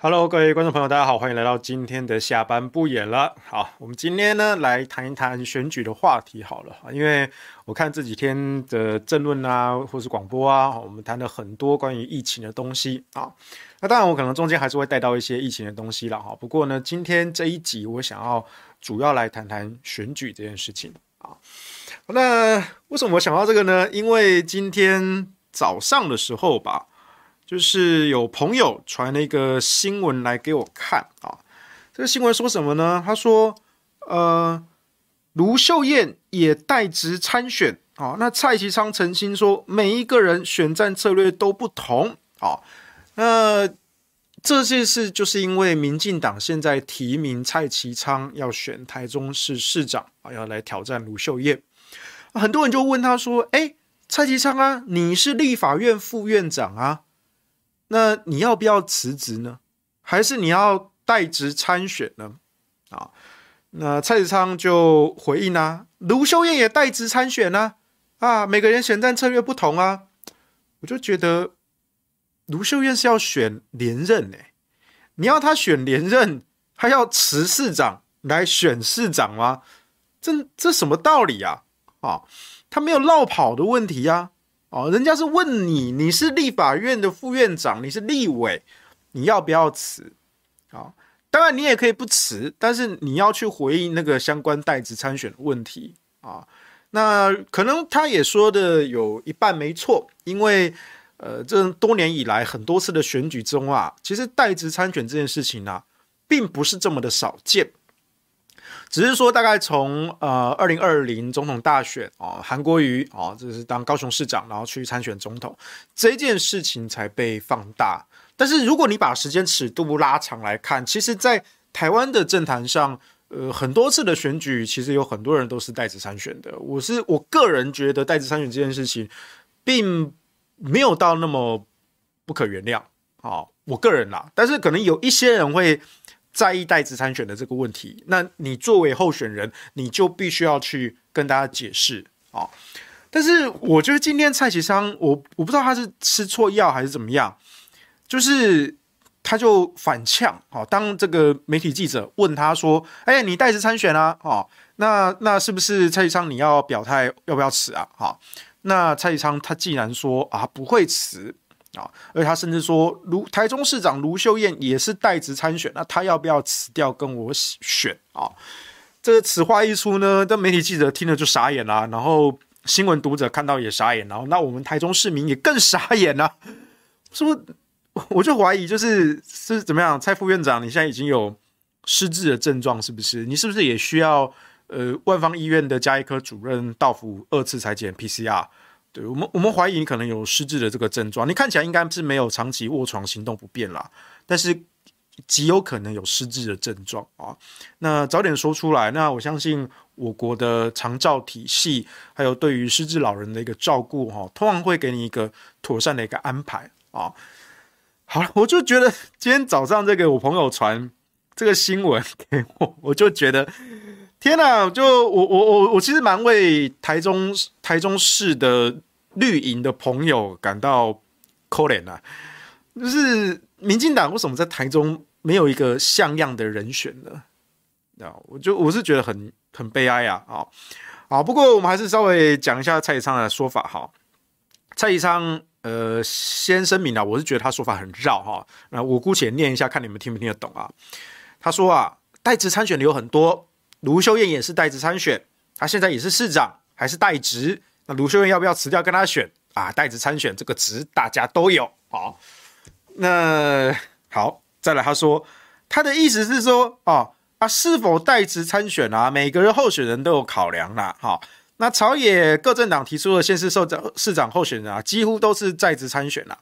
Hello，各位观众朋友，大家好，欢迎来到今天的下班不演了。好，我们今天呢来谈一谈选举的话题好了，因为我看这几天的政论啊，或是广播啊，我们谈了很多关于疫情的东西啊。那当然，我可能中间还是会带到一些疫情的东西了哈。不过呢，今天这一集我想要主要来谈谈选举这件事情啊。那为什么我想到这个呢？因为今天早上的时候吧。就是有朋友传了一个新闻来给我看啊，这个新闻说什么呢？他说，呃，卢秀燕也代职参选啊。那蔡其昌澄清说，每一个人选战策略都不同啊。那这件事就是因为民进党现在提名蔡其昌要选台中市市长啊，要来挑战卢秀燕。很多人就问他说，哎，蔡其昌啊，你是立法院副院长啊。那你要不要辞职呢？还是你要代职参选呢？啊，那蔡其昌就回应啊，卢秀燕也代职参选呢。啊，每个人选战策略不同啊。我就觉得卢秀燕是要选连任呢。你要他选连任，他要辞市长来选市长吗？这这什么道理啊？啊，他没有落跑的问题呀。哦，人家是问你，你是立法院的副院长，你是立委，你要不要辞？啊，当然你也可以不辞，但是你要去回应那个相关代职参选的问题啊。那可能他也说的有一半没错，因为呃，这多年以来很多次的选举中啊，其实代职参选这件事情啊，并不是这么的少见。只是说，大概从呃二零二零总统大选啊，韩国瑜啊，这是当高雄市长，然后去参选总统这件事情才被放大。但是如果你把时间尺度拉长来看，其实，在台湾的政坛上，呃，很多次的选举，其实有很多人都是代职参选的。我是我个人觉得，代职参选这件事情，并没有到那么不可原谅啊，我个人啦。但是可能有一些人会。在意代职参选的这个问题，那你作为候选人，你就必须要去跟大家解释啊、哦。但是我觉得今天蔡其昌，我我不知道他是吃错药还是怎么样，就是他就反呛啊、当这个媒体记者问他说：“哎，你代职参选啊？哦，那那是不是蔡其昌你要表态要不要辞啊？”哈、那蔡其昌他既然说啊不会辞。啊，而他甚至说，卢台中市长卢秀燕也是代职参选，那他要不要辞掉跟我选啊？这此话一出呢，这媒体记者听了就傻眼了，然后新闻读者看到也傻眼，然后那我们台中市民也更傻眼了，是不是？我就怀疑，就是是怎么样？蔡副院长，你现在已经有失智的症状，是不是？你是不是也需要呃万芳医院的加医科主任到府二次裁剪 PCR？对我们，我们怀疑你可能有失智的这个症状。你看起来应该是没有长期卧床行动不便啦，但是极有可能有失智的症状啊。那早点说出来，那我相信我国的长照体系，还有对于失智老人的一个照顾，哈，通常会给你一个妥善的一个安排啊。好了，我就觉得今天早上这个我朋友传这个新闻给我，我就觉得。天呐，就我我我我其实蛮为台中台中市的绿营的朋友感到可怜啊，就是民进党为什么在台中没有一个像样的人选呢？啊，我就我是觉得很很悲哀啊！啊，好，不过我们还是稍微讲一下蔡其昌的说法哈。蔡其昌，呃，先声明啊，我是觉得他说法很绕哈。那我姑且念一下，看你们听不听得懂啊？他说啊，代职参选的有很多。卢秀燕也是代职参选，她现在也是市长，还是代职。那卢秀燕要不要辞掉跟他选啊？代职参选这个职大家都有。好，那好，再来他说，他的意思是说，哦啊，是否代职参选啊？每个人候选人都有考量啦。好，那朝野各政党提出的县市首长、市长候选人啊，几乎都是在职参选啦，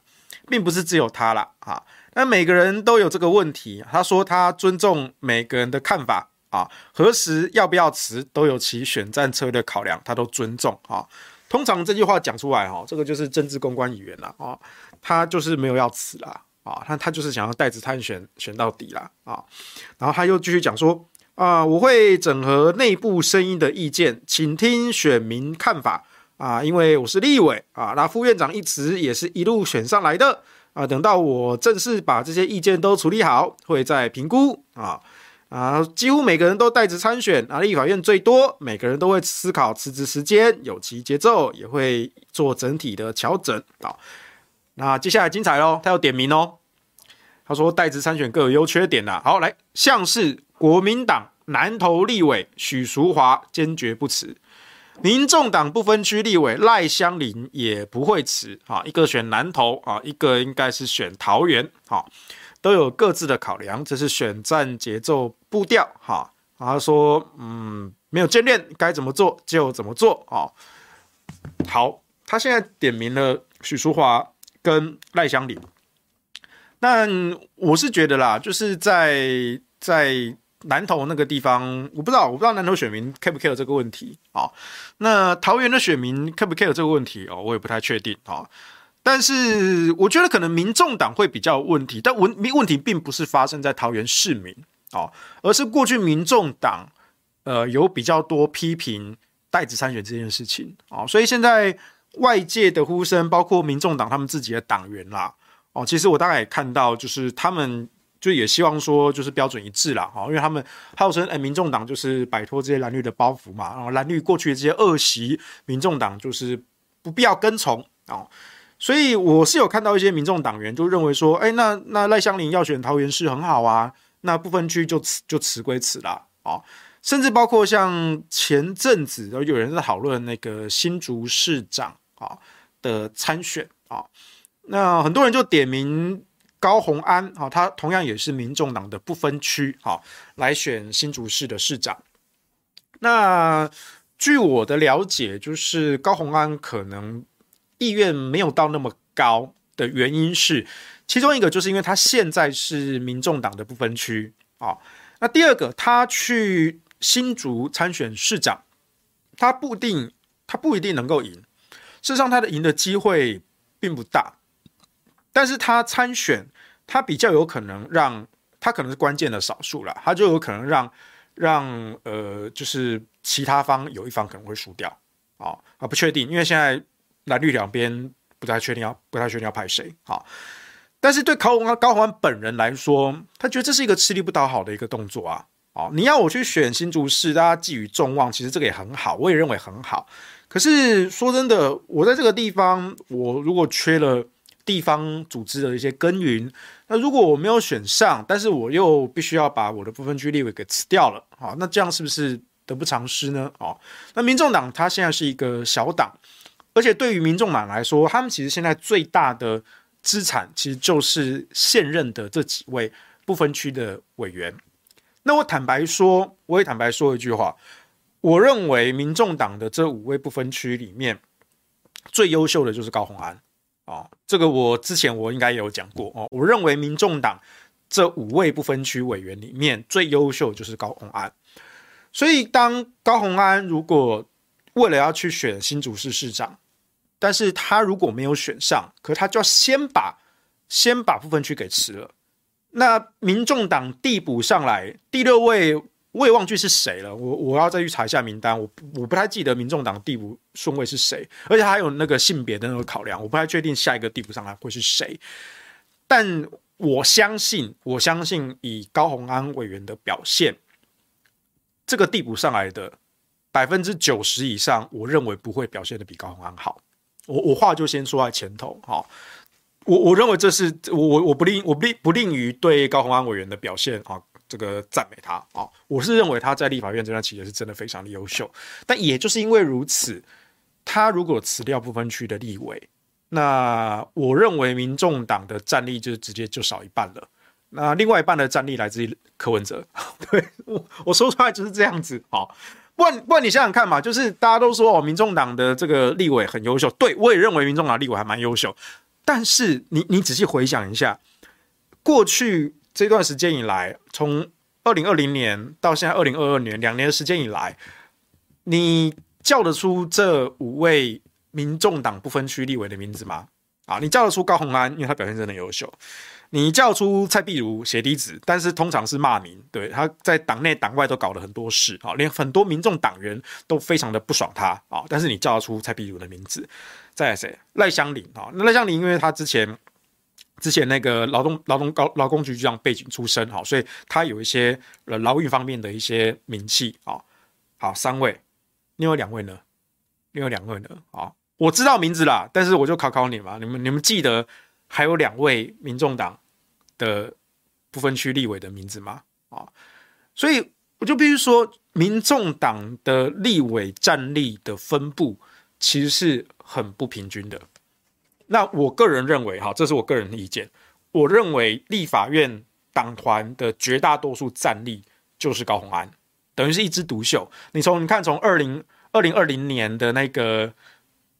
并不是只有他啦。啊，那每个人都有这个问题。他说他尊重每个人的看法。啊，何时要不要辞都有其选战策略考量，他都尊重啊。通常这句话讲出来哈，这个就是政治公关语言了啊。他就是没有要辞啦啊，他他就是想要代职参选选到底啦啊。然后他又继续讲说啊，我会整合内部声音的意见，请听选民看法啊，因为我是立委啊，那副院长一职也是一路选上来的啊，等到我正式把这些意见都处理好，会再评估啊啊，几乎每个人都带职参选啊，立法院最多，每个人都会思考辞职时间、有其节奏，也会做整体的调整啊。那接下来精彩喽，他要点名哦。他说带职参选各有优缺点呐。好，来，像是国民党南投立委许淑华坚决不辞。民众党不分区立委赖香伶也不会辞啊，一个选南投啊，一个应该是选桃园啊，都有各自的考量，这是选战节奏步调哈。他说，嗯，没有眷恋，该怎么做就怎么做啊。好，他现在点名了许淑华跟赖香伶，但我是觉得啦，就是在在。南投那个地方，我不知道，我不知道南投选民 care 不 care 这个问题啊？那桃园的选民 care 不 care 这个问题哦？我也不太确定啊。但是我觉得可能民众党会比较问题，但问问题并不是发生在桃园市民啊，而是过去民众党呃有比较多批评代职参选这件事情啊，所以现在外界的呼声，包括民众党他们自己的党员啦，哦，其实我大概也看到，就是他们。就也希望说，就是标准一致啦，哈，因为他们号称哎，民众党就是摆脱这些蓝绿的包袱嘛，然后蓝绿过去的这些恶习，民众党就是不必要跟从哦，所以我是有看到一些民众党员就认为说，哎，那那赖香林要选桃园市很好啊，那不分区就辞就辞归辞啦，啊，甚至包括像前阵子有人在讨论那个新竹市长啊的参选啊，那很多人就点名。高虹安，好，他同样也是民众党的不分区，啊，来选新竹市的市长。那据我的了解，就是高虹安可能意愿没有到那么高的原因是，其中一个就是因为他现在是民众党的不分区，啊，那第二个他去新竹参选市长，他不一定，他不一定能够赢，事实上他的赢的机会并不大。但是他参选，他比较有可能让他可能是关键的少数了，他就有可能让让呃，就是其他方有一方可能会输掉。啊啊，不确定，因为现在蓝绿两边不太确定要不太确定要派谁啊。但是对高虹安高虹安本人来说，他觉得这是一个吃力不讨好的一个动作啊啊！你要我去选新竹市，大家寄予众望，其实这个也很好，我也认为很好。可是说真的，我在这个地方，我如果缺了。地方组织的一些耕耘，那如果我没有选上，但是我又必须要把我的部分区立委给辞掉了，好，那这样是不是得不偿失呢？哦，那民众党它现在是一个小党，而且对于民众党来说，他们其实现在最大的资产其实就是现任的这几位不分区的委员。那我坦白说，我也坦白说一句话，我认为民众党的这五位不分区里面最优秀的就是高虹安。哦，这个我之前我应该也有讲过哦。我认为民众党这五位不分区委员里面最优秀就是高虹安，所以当高虹安如果为了要去选新竹市市长，但是他如果没有选上，可他就要先把先把部分区给辞了，那民众党递补上来第六位。我也忘记是谁了，我我要再去查一下名单，我我不太记得民众党递补顺位是谁，而且还有那个性别的那个考量，我不太确定下一个递补上来会是谁。但我相信，我相信以高虹安委员的表现，这个递补上来的百分之九十以上，我认为不会表现的比高虹安好。我我话就先说在前头，哈，我我认为这是我我我不吝我不吝不吝于对高虹安委员的表现啊。这个赞美他啊，我是认为他在立法院这段期间是真的非常的优秀，但也就是因为如此，他如果辞掉部分区的立委，那我认为民众党的战力就直接就少一半了。那另外一半的战力来自于柯文哲，对，我我说出来就是这样子啊。不然不然你想想看嘛，就是大家都说哦，民众党的这个立委很优秀，对，我也认为民众党立委还蛮优秀，但是你你仔细回想一下过去。这段时间以来，从二零二零年到现在二零二二年两年的时间以来，你叫得出这五位民众党不分区立委的名字吗？啊，你叫得出高虹安，因为他表现真的优秀。你叫出蔡壁如血滴子，但是通常是骂名，对，他在党内党外都搞了很多事啊，连很多民众党员都非常的不爽他啊。但是你叫出蔡壁如的名字，再来谁？赖香林啊，那赖香林因为他之前。之前那个劳动劳动高劳工局局长背景出身，好，所以他有一些呃劳运方面的一些名气，啊，好，三位，另外两位呢？另外两位呢？啊，我知道名字啦，但是我就考考你嘛，你们你们记得还有两位民众党的不分区立委的名字吗？啊，所以我就必须说，民众党的立委战力的分布其实是很不平均的。那我个人认为，哈，这是我个人的意见。我认为立法院党团的绝大多数战力就是高虹安，等于是一枝独秀。你从你看，从二零二零二零年的那个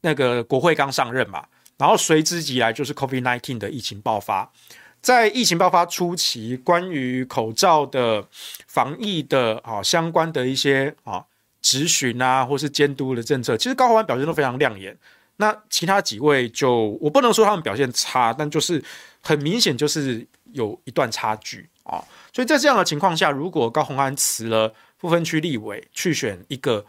那个国会刚上任嘛，然后随之即来就是 COVID-19 的疫情爆发。在疫情爆发初期，关于口罩的防疫的啊相关的一些啊质询啊，或是监督的政策，其实高虹安表现都非常亮眼。那其他几位就我不能说他们表现差，但就是很明显就是有一段差距啊。所以在这样的情况下，如果高虹安辞了不分区立委，去选一个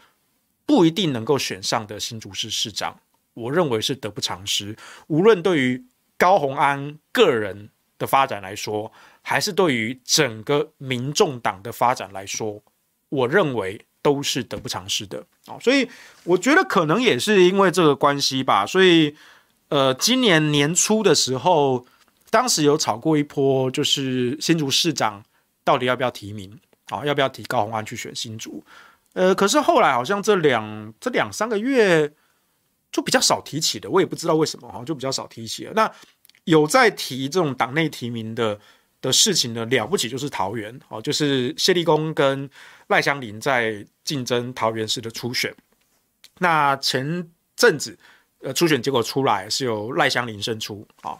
不一定能够选上的新竹市市长，我认为是得不偿失。无论对于高虹安个人的发展来说，还是对于整个民众党的发展来说，我认为。都是得不偿失的啊，所以我觉得可能也是因为这个关系吧，所以呃，今年年初的时候，当时有炒过一波，就是新竹市长到底要不要提名啊，要不要提高虹安去选新竹？呃，可是后来好像这两这两三个月就比较少提起的，我也不知道为什么哈，就比较少提起了。那有在提这种党内提名的的事情呢，了不起就是桃园哦，就是谢立功跟赖香林在竞争桃园市的初选。那前阵子呃初选结果出来是由赖香林胜出啊。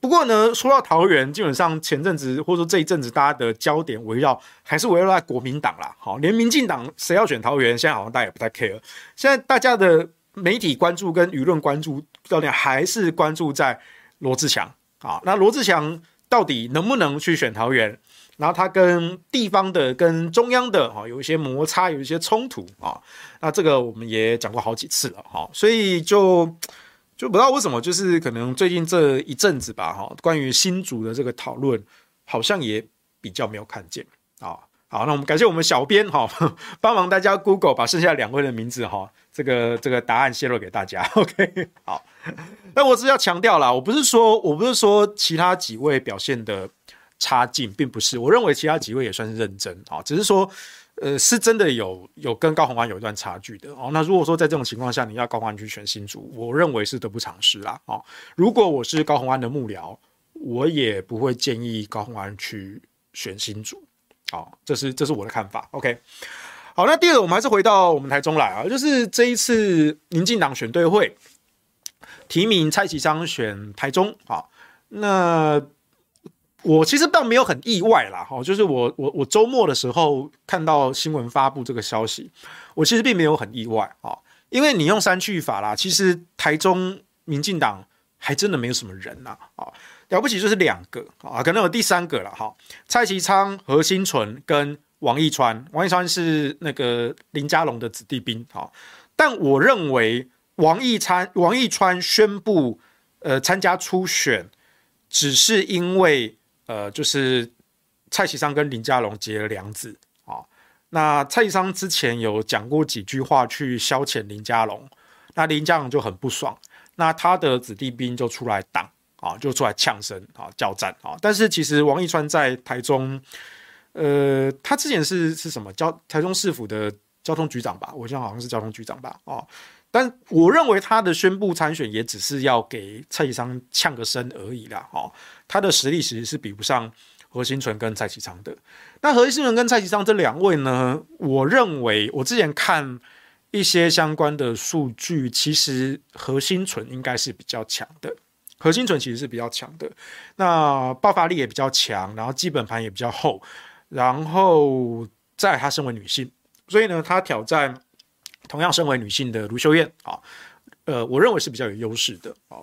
不过呢，说到桃园，基本上前阵子或者说这一阵子大家的焦点围绕还是围绕在国民党啦。好，连民进党谁要选桃园，现在好像大家也不太 care。现在大家的媒体关注跟舆论关注焦点还是关注在罗志强啊。那罗志强。到底能不能去选桃园？然后他跟地方的、跟中央的哈有一些摩擦，有一些冲突啊。那这个我们也讲过好几次了哈，所以就就不知道为什么，就是可能最近这一阵子吧哈，关于新竹的这个讨论好像也比较没有看见啊。好，那我们感谢我们小编哈，帮忙大家 Google 把剩下两位的名字哈，这个这个答案泄露给大家。OK，好。但我只要强调啦，我不是说，我不是说其他几位表现的差劲，并不是。我认为其他几位也算是认真啊，只是说，呃，是真的有有跟高虹安有一段差距的哦。那如果说在这种情况下，你要高虹安去选新竹，我认为是得不偿失啦。哦。如果我是高虹安的幕僚，我也不会建议高虹安去选新竹。好，这是这是我的看法。OK，好，那第二，我们还是回到我们台中来啊，就是这一次民进党选对会。提名蔡其昌选台中啊，那我其实倒没有很意外啦，哈，就是我我我周末的时候看到新闻发布这个消息，我其实并没有很意外啊，因为你用删去法啦，其实台中民进党还真的没有什么人呐，啊，了不起就是两个啊，可能有第三个了哈，蔡其昌、何欣纯跟王义川，王义川是那个林佳龙的子弟兵啊，但我认为。王义川，王义川宣布，呃，参加初选，只是因为，呃，就是蔡其昌跟林佳龙结了梁子啊。那蔡其昌之前有讲过几句话去消遣林佳龙，那林佳龙就很不爽，那他的子弟兵就出来挡啊，就出来呛声啊，叫战啊。但是其实王义川在台中，呃，他之前是是什么交台中市府的交通局长吧？我想好像是交通局长吧，哦。但我认为他的宣布参选也只是要给蔡其昌呛个声而已啦，哦，他的实力其实是比不上何欣纯跟蔡其昌的。那何欣纯跟蔡其昌这两位呢，我认为我之前看一些相关的数据，其实何欣纯应该是比较强的。何欣纯其实是比较强的，那爆发力也比较强，然后基本盘也比较厚，然后再她身为女性，所以呢，她挑战。同样身为女性的卢秀燕啊，呃，我认为是比较有优势的啊。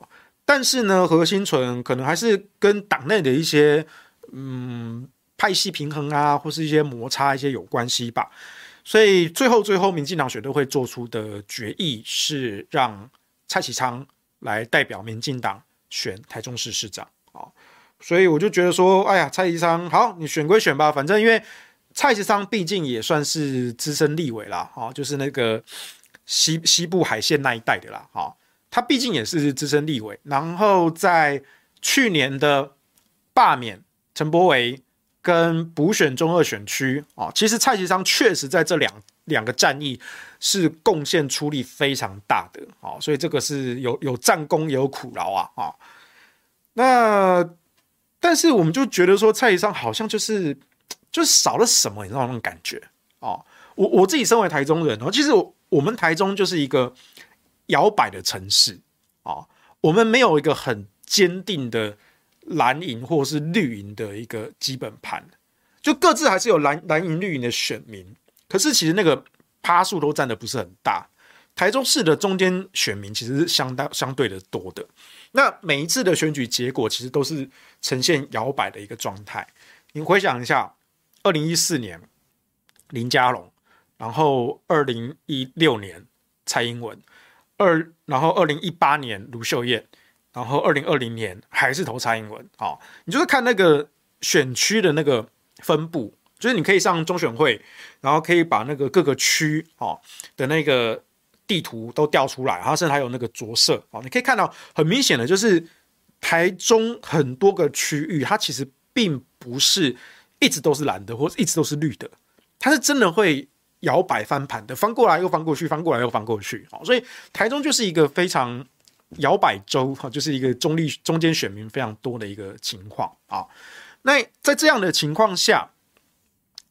但是呢，何心存可能还是跟党内的一些嗯派系平衡啊，或是一些摩擦一些有关系吧。所以最后最后，民进党选队会做出的决议是让蔡启昌来代表民进党选台中市市长。所以我就觉得说，哎呀，蔡其昌好，你选归选吧，反正因为蔡其昌毕竟也算是资深立委啦，啊，就是那个西西部海线那一带的啦，啊，他毕竟也是资深立委，然后在去年的罢免陈柏惟跟补选中二选区啊，其实蔡其昌确实在这两两个战役是贡献出力非常大的啊，所以这个是有有战功也有苦劳啊啊。那但是我们就觉得说蔡其昌好像就是 就是少了什么，你知道那种感觉啊？我我自己身为台中人，其实我我们台中就是一个摇摆的城市啊，我们没有一个很坚定的蓝营或是绿营的一个基本盘，就各自还是有蓝蓝营绿营的选民，可是其实那个趴数都占的不是很大。台中市的中间选民其实是相当相对的多的。那每一次的选举结果其实都是呈现摇摆的一个状态。你回想一下，二零一四年林佳龙，然后二零一六年蔡英文，二然后二零一八年卢秀燕，然后二零二零年还是投蔡英文。好，你就是看那个选区的那个分布，就是你可以上中选会，然后可以把那个各个区哦的那个。地图都调出来，然后甚至还有那个着色啊，你可以看到很明显的，就是台中很多个区域，它其实并不是一直都是蓝的，或者一直都是绿的，它是真的会摇摆翻盘的，翻过来又翻过去，翻过来又翻过去，所以台中就是一个非常摇摆州，哈就是一个中立中间选民非常多的一个情况啊。那在这样的情况下，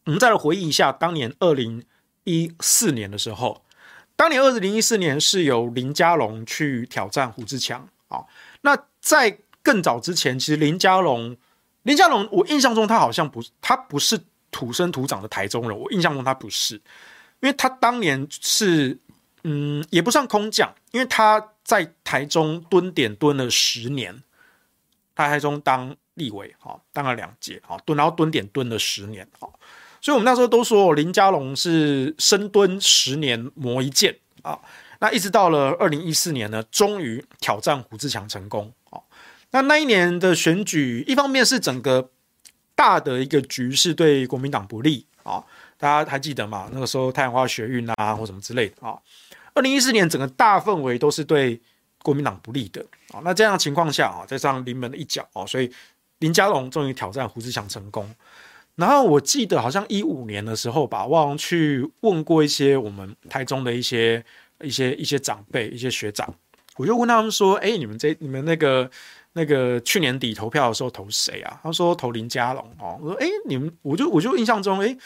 我们再来回忆一下当年二零一四年的时候。当年二零一四年是由林佳龙去挑战胡志强啊。那在更早之前，其实林佳龙，林佳龙，我印象中他好像不，他不是土生土长的台中人。我印象中他不是，因为他当年是，嗯，也不算空降，因为他在台中蹲点蹲了十年，他台中当立委，哈，当了两届，哈，蹲然后蹲点蹲了十年，哈。所以，我们那时候都说林佳龙是深蹲十年磨一剑啊。那一直到了二零一四年呢，终于挑战胡志强成功啊。那那一年的选举，一方面是整个大的一个局势对国民党不利啊，大家还记得吗？那个时候太阳花学运啊，或什么之类的啊。二零一四年整个大氛围都是对国民党不利的啊。那这样的情况下啊，再上临门的一脚啊，所以林佳龙终于挑战胡志强成功。然后我记得好像一五年的时候吧，我好像去问过一些我们台中的一些一些一些长辈、一些学长，我就问他们说：“哎，你们这你们那个那个去年底投票的时候投谁啊？”他说投林佳龙哦。我说：“哎，你们我就我就印象中，哎，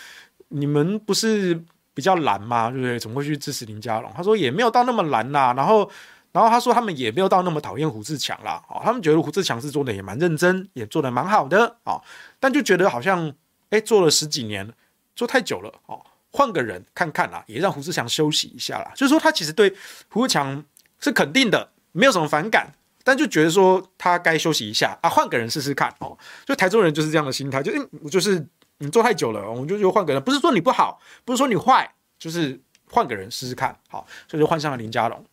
你们不是比较蓝吗？对不对？怎么会去支持林佳龙？”他说：“也没有到那么蓝呐。”然后然后他说他们也没有到那么讨厌胡志强啦。哦，他们觉得胡志强是做的也蛮认真，也做的蛮好的哦，但就觉得好像。哎，做了十几年，做太久了哦，换个人看看啦，也让胡志强休息一下啦。就是说，他其实对胡志强是肯定的，没有什么反感，但就觉得说他该休息一下啊，换个人试试看哦。就台中人就是这样的心态，就我就是你做太久了，我们就就换个人，不是说你不好，不是说你坏，就是换个人试试看，好，所以就换上了林佳龙。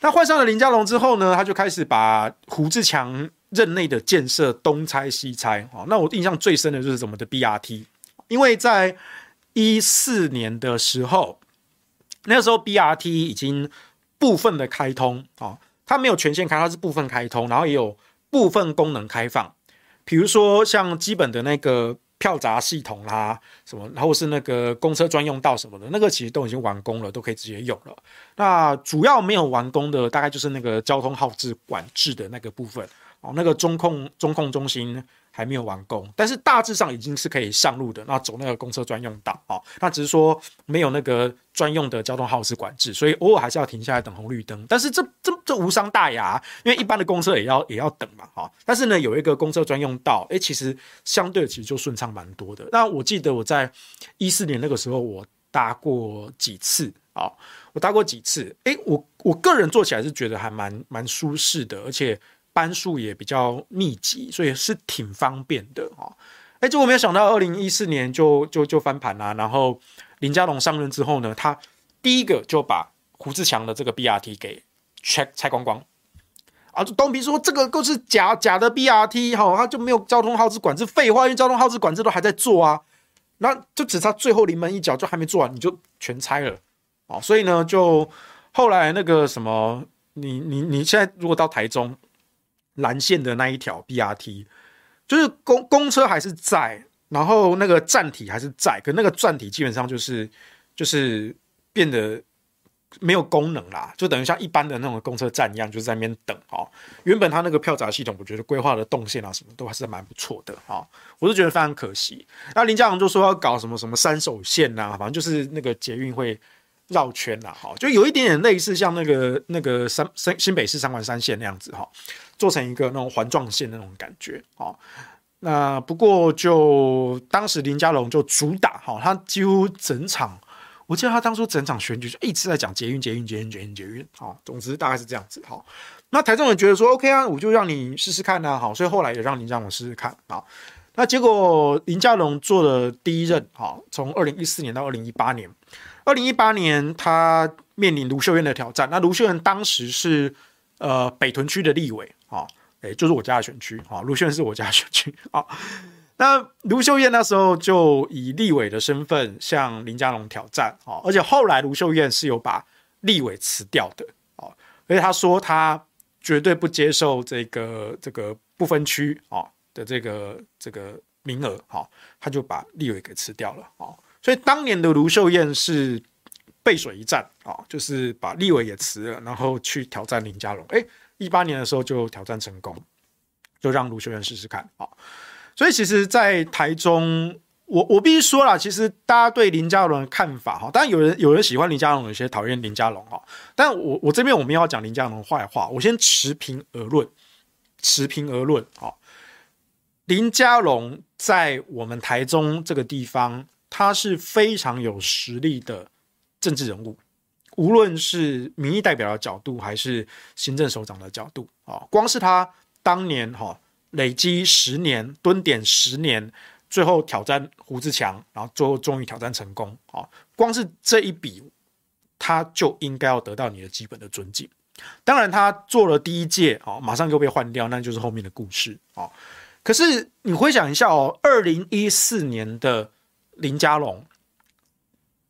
那换上了林佳龙之后呢，他就开始把胡志强。任内的建设东拆西拆，哦，那我印象最深的就是什么的 BRT，因为在一四年的时候，那时候 BRT 已经部分的开通，哦，它没有全线开，它是部分开通，然后也有部分功能开放，比如说像基本的那个票闸系统啦，什么，然后是那个公车专用道什么的，那个其实都已经完工了，都可以直接用了。那主要没有完工的，大概就是那个交通号志管制的那个部分。哦，那个中控中控中心还没有完工，但是大致上已经是可以上路的。那走那个公车专用道啊，那只是说没有那个专用的交通号志管制，所以偶尔还是要停下来等红绿灯。但是这这这无伤大雅，因为一般的公车也要也要等嘛，哈。但是呢，有一个公车专用道，诶，其实相对其实就顺畅蛮多的。那我记得我在一四年那个时候，我搭过几次啊，我搭过几次，诶，我我个人坐起来是觉得还蛮蛮舒适的，而且。班数也比较密集，所以是挺方便的啊！哎，结果没有想到，二零一四年就就就翻盘啦。然后林佳龙上任之后呢，他第一个就把胡志强的这个 BRT 给拆拆光光啊，就东平说这个都是假假的 BRT 哈，他就没有交通号志管制，废话，因为交通号志管制都还在做啊，那就只差最后临门一脚，就还没做完，你就全拆了啊，所以呢，就后来那个什么，你你你现在如果到台中蓝线的那一条 BRT，就是公公车还是在，然后那个站体还是在，可那个站体基本上就是就是变得。没有功能啦，就等于像一般的那种公车站一样，就是在那边等哦。原本他那个票闸系统，我觉得规划的动线啊，什么都还是蛮不错的啊。我是觉得非常可惜。那林佳龙就说要搞什么什么三手线呐，反正就是那个捷运会绕圈呐，哈，就有一点点类似像那个那个三三新北市三环三线那样子哈，做成一个那种环状线那种感觉啊。那不过就当时林佳龙就主打哈，他几乎整场。我记得他当初整场选举就一直在讲捷运、捷运、捷运、捷运、捷运，好，总之大概是这样子，好。那台中人觉得说 OK 啊，我就让你试试看呐，好，所以后来也让林佳龙试试看，好。那结果林佳龙做了第一任，好，从二零一四年到二零一八年，二零一八年他面临卢秀燕的挑战，那卢秀燕当时是呃北屯区的立委，啊，诶，就是我家的选区，啊，卢秀燕是我家的选区，啊。那卢秀燕那时候就以立委的身份向林佳龙挑战啊，而且后来卢秀燕是有把立委辞掉的啊，而且他说他绝对不接受这个这个不分区啊的这个这个名额啊，他就把立委给辞掉了啊，所以当年的卢秀燕是背水一战啊，就是把立委也辞了，然后去挑战林佳龙，哎，一八年的时候就挑战成功，就让卢秀燕试试看啊。所以其实，在台中，我我必须说啦，其实大家对林佳龙的看法哈，当然有人有人喜欢林佳龙，有些讨厌林佳龙哈。但我我这边我们要讲林佳龙坏话，我先持平而论，持平而论啊。林佳龙在我们台中这个地方，他是非常有实力的政治人物，无论是民意代表的角度，还是行政首长的角度啊，光是他当年哈。累积十年蹲点十年，最后挑战胡志强，然后最后终于挑战成功啊！光是这一笔，他就应该要得到你的基本的尊敬。当然，他做了第一届啊，马上又被换掉，那就是后面的故事啊。可是你回想一下哦，二零一四年的林佳龙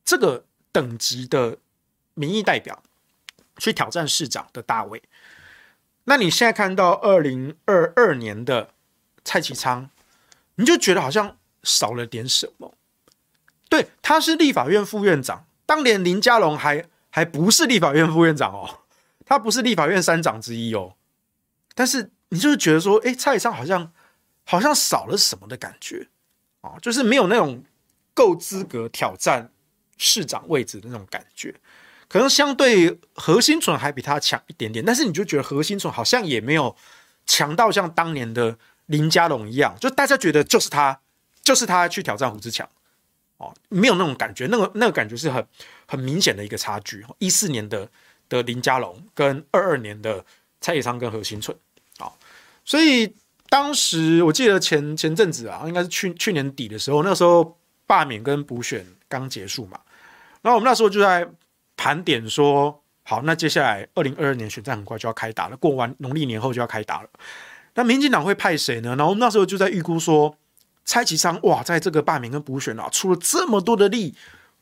这个等级的民意代表去挑战市长的大位。那你现在看到二零二二年的蔡启昌，你就觉得好像少了点什么。对，他是立法院副院长，当年林佳龙还还不是立法院副院长哦，他不是立法院三长之一哦。但是你就是觉得说，哎，蔡启昌好像好像少了什么的感觉啊，就是没有那种够资格挑战市长位置的那种感觉。可能相对何心存还比他强一点点，但是你就觉得何心存好像也没有强到像当年的林佳龙一样，就大家觉得就是他，就是他去挑战胡志强，哦，没有那种感觉，那个那个感觉是很很明显的一个差距。一四年的的林佳龙跟二二年的蔡其昌跟何欣纯，啊，所以当时我记得前前阵子啊，应该是去去年底的时候，那时候罢免跟补选刚结束嘛，然后我们那时候就在。盘点说好，那接下来二零二二年选战很快就要开打了，过完农历年后就要开打了。那民进党会派谁呢？然后我们那时候就在预估说，蔡其昌哇，在这个罢免跟补选啊，出了这么多的力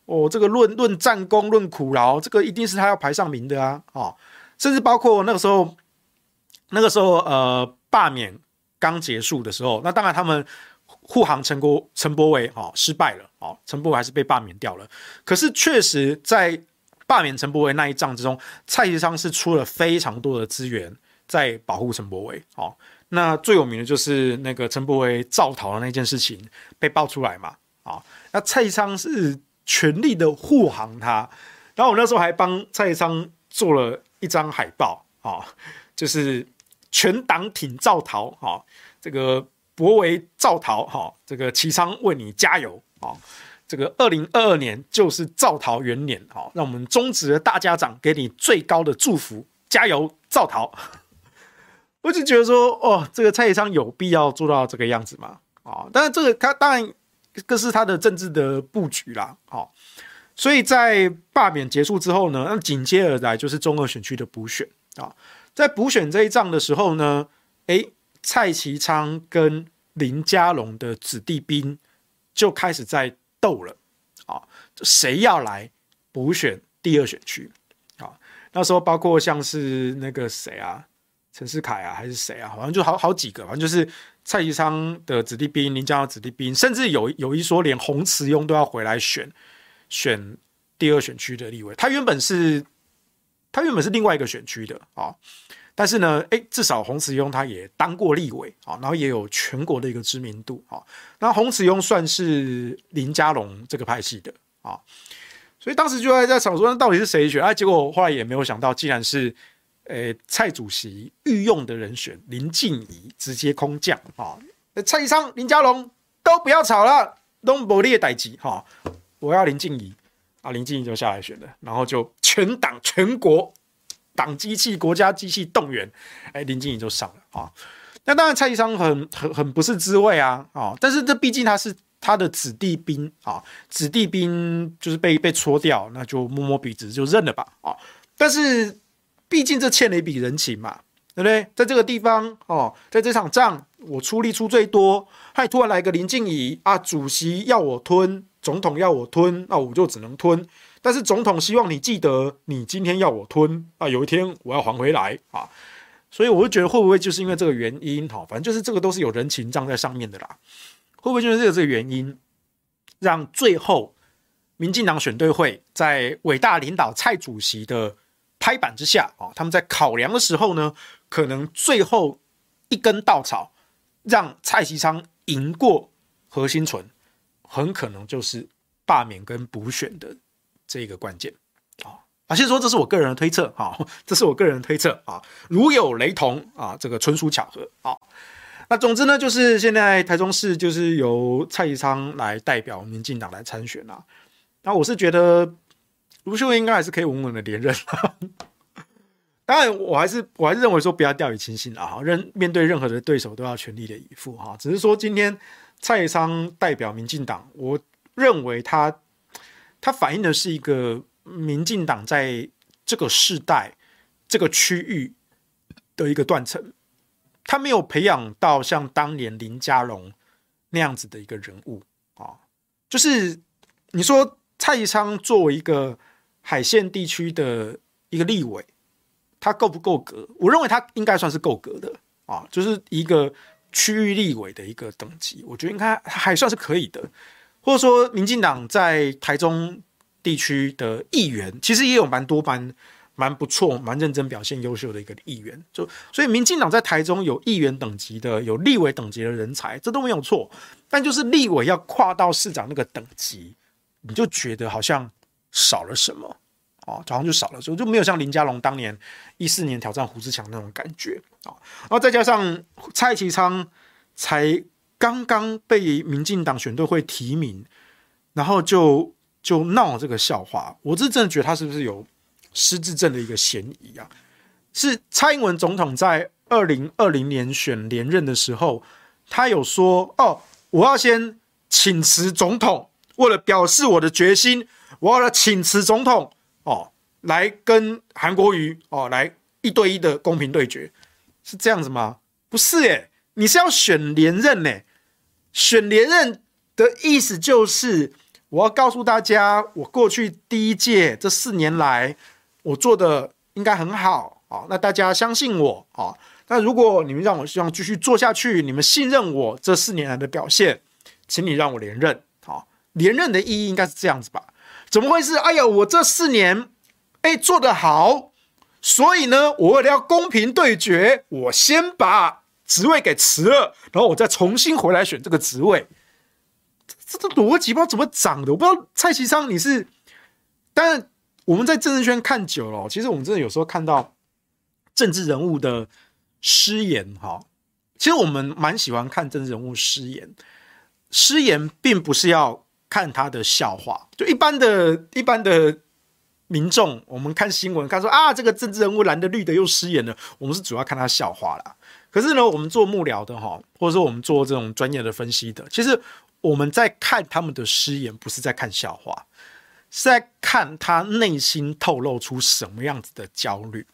哦，这个论论战功、论苦劳，这个一定是他要排上名的啊、哦！甚至包括那个时候，那个时候呃，罢免刚结束的时候，那当然他们护航陈国陈柏伟啊失败了哦，陈柏惟还是被罢免掉了。可是确实在罢免陈柏惟那一仗之中，蔡其昌是出了非常多的资源在保护陈柏惟。哦，那最有名的就是那个陈柏惟造逃的那件事情被爆出来嘛。啊、哦，那蔡其昌是全力的护航他。然后我那时候还帮蔡其昌做了一张海报啊、哦，就是全党挺造逃啊，这个博为造逃哈，这个其昌为你加油。哦这个二零二二年就是造桃元年，好，让我们中职的大家长给你最高的祝福，加油造桃！我就觉得说，哦，这个蔡其昌有必要做到这个样子吗？啊，当然这个他当然这是他的政治的布局啦，所以在罢免结束之后呢，那紧接而来就是中二选区的补选，啊。在补选这一仗的时候呢，哎，蔡其昌跟林佳龙的子弟兵就开始在斗了啊，谁要来补选第二选区啊？那时候包括像是那个谁啊，陈世凯啊，还是谁啊？好像就好好几个，反正就是蔡其昌的子弟兵、林佳龙的子弟兵，甚至有有一说连洪慈庸都要回来选选第二选区的立委。他原本是。他原本是另外一个选区的啊，但是呢，哎，至少洪慈庸他也当过立委啊，然后也有全国的一个知名度啊。那洪慈庸算是林佳龙这个派系的啊，所以当时就在在想说，那到底是谁选？哎，结果后来也没有想到，既然是诶蔡主席御用的人选林静怡直接空降啊，蔡其昌、林佳龙都不要吵了，都不列代级哈，我要林静怡。啊，林静怡就下来选了，然后就全党全国党机器、国家机器动员，哎，林静怡就上了啊。那当然，蔡其昌很很很不是滋味啊啊！但是这毕竟他是他的子弟兵啊，子弟兵就是被被戳掉，那就摸摸鼻子就认了吧啊。但是毕竟这欠了一笔人情嘛，对不对？在这个地方哦，在这场仗我出力出最多，还突然来个林静怡啊，主席要我吞。总统要我吞，那我就只能吞。但是总统希望你记得，你今天要我吞啊，有一天我要还回来啊。所以我就觉得会不会就是因为这个原因？哈，反正就是这个都是有人情账在上面的啦。会不会就是这个这个原因，让最后民进党选对会在伟大领导蔡主席的拍板之下啊，他们在考量的时候呢，可能最后一根稻草，让蔡其昌赢过何新纯。很可能就是罢免跟补选的这个关键啊！啊，先说这是我个人的推测啊，这是我个人的推测啊，如有雷同啊，这个纯属巧合啊。那总之呢，就是现在台中市就是由蔡其昌来代表民进党来参选啊。那我是觉得卢秀燕应该还是可以稳稳的连任。当然，我还是我还是认为说不要掉以轻心啊，任面对任何的对手都要全力的以赴哈。只是说今天。蔡宜昌代表民进党，我认为他它反映的是一个民进党在这个世代、这个区域的一个断层。他没有培养到像当年林佳龙那样子的一个人物啊。就是你说蔡其昌作为一个海线地区的一个立委，他够不够格？我认为他应该算是够格的啊，就是一个。区域立委的一个等级，我觉得应该还算是可以的。或者说，民进党在台中地区的议员，其实也有蛮多蛮蛮不错、蛮认真表现、优秀的一个议员。就所以，民进党在台中有议员等级的、有立委等级的人才，这都没有错。但就是立委要跨到市长那个等级，你就觉得好像少了什么。哦，好像就少了，所以就没有像林佳龙当年一四年挑战胡志强那种感觉啊。然后再加上蔡其昌才刚刚被民进党选对会提名，然后就就闹这个笑话。我是真的觉得他是不是有失智症的一个嫌疑啊？是蔡英文总统在二零二零年选连任的时候，他有说：“哦，我要先请辞总统，为了表示我的决心，我要来请辞总统。”哦，来跟韩国瑜哦，来一对一的公平对决，是这样子吗？不是耶，你是要选连任呢。选连任的意思就是，我要告诉大家，我过去第一届这四年来，我做的应该很好哦，那大家相信我哦，那如果你们让我希望继续做下去，你们信任我这四年来的表现，请你让我连任。好，连任的意义应该是这样子吧？怎么会是？哎呀，我这四年，哎，做得好，所以呢，我为了要公平对决，我先把职位给辞了，然后我再重新回来选这个职位。这这逻辑不知道怎么长的，我不知道蔡其昌你是。但我们在政治圈看久了，其实我们真的有时候看到政治人物的失言，哈，其实我们蛮喜欢看政治人物失言。失言并不是要。看他的笑话，就一般的、一般的民众，我们看新闻，看说啊，这个政治人物蓝的绿的又失言了，我们是主要看他笑话啦。可是呢，我们做幕僚的哈，或者说我们做这种专业的分析的，其实我们在看他们的失言，不是在看笑话，是在看他内心透露出什么样子的焦虑。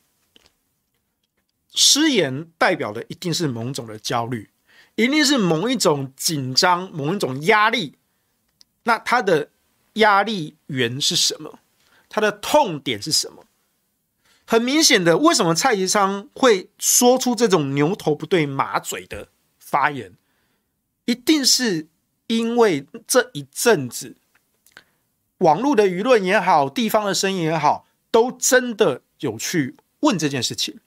失言代表的一定是某种的焦虑，一定是某一种紧张、某一种压力。那他的压力源是什么？他的痛点是什么？很明显的，为什么蔡其昌会说出这种牛头不对马嘴的发言？一定是因为这一阵子，网络的舆论也好，地方的声音也好，都真的有去问这件事情，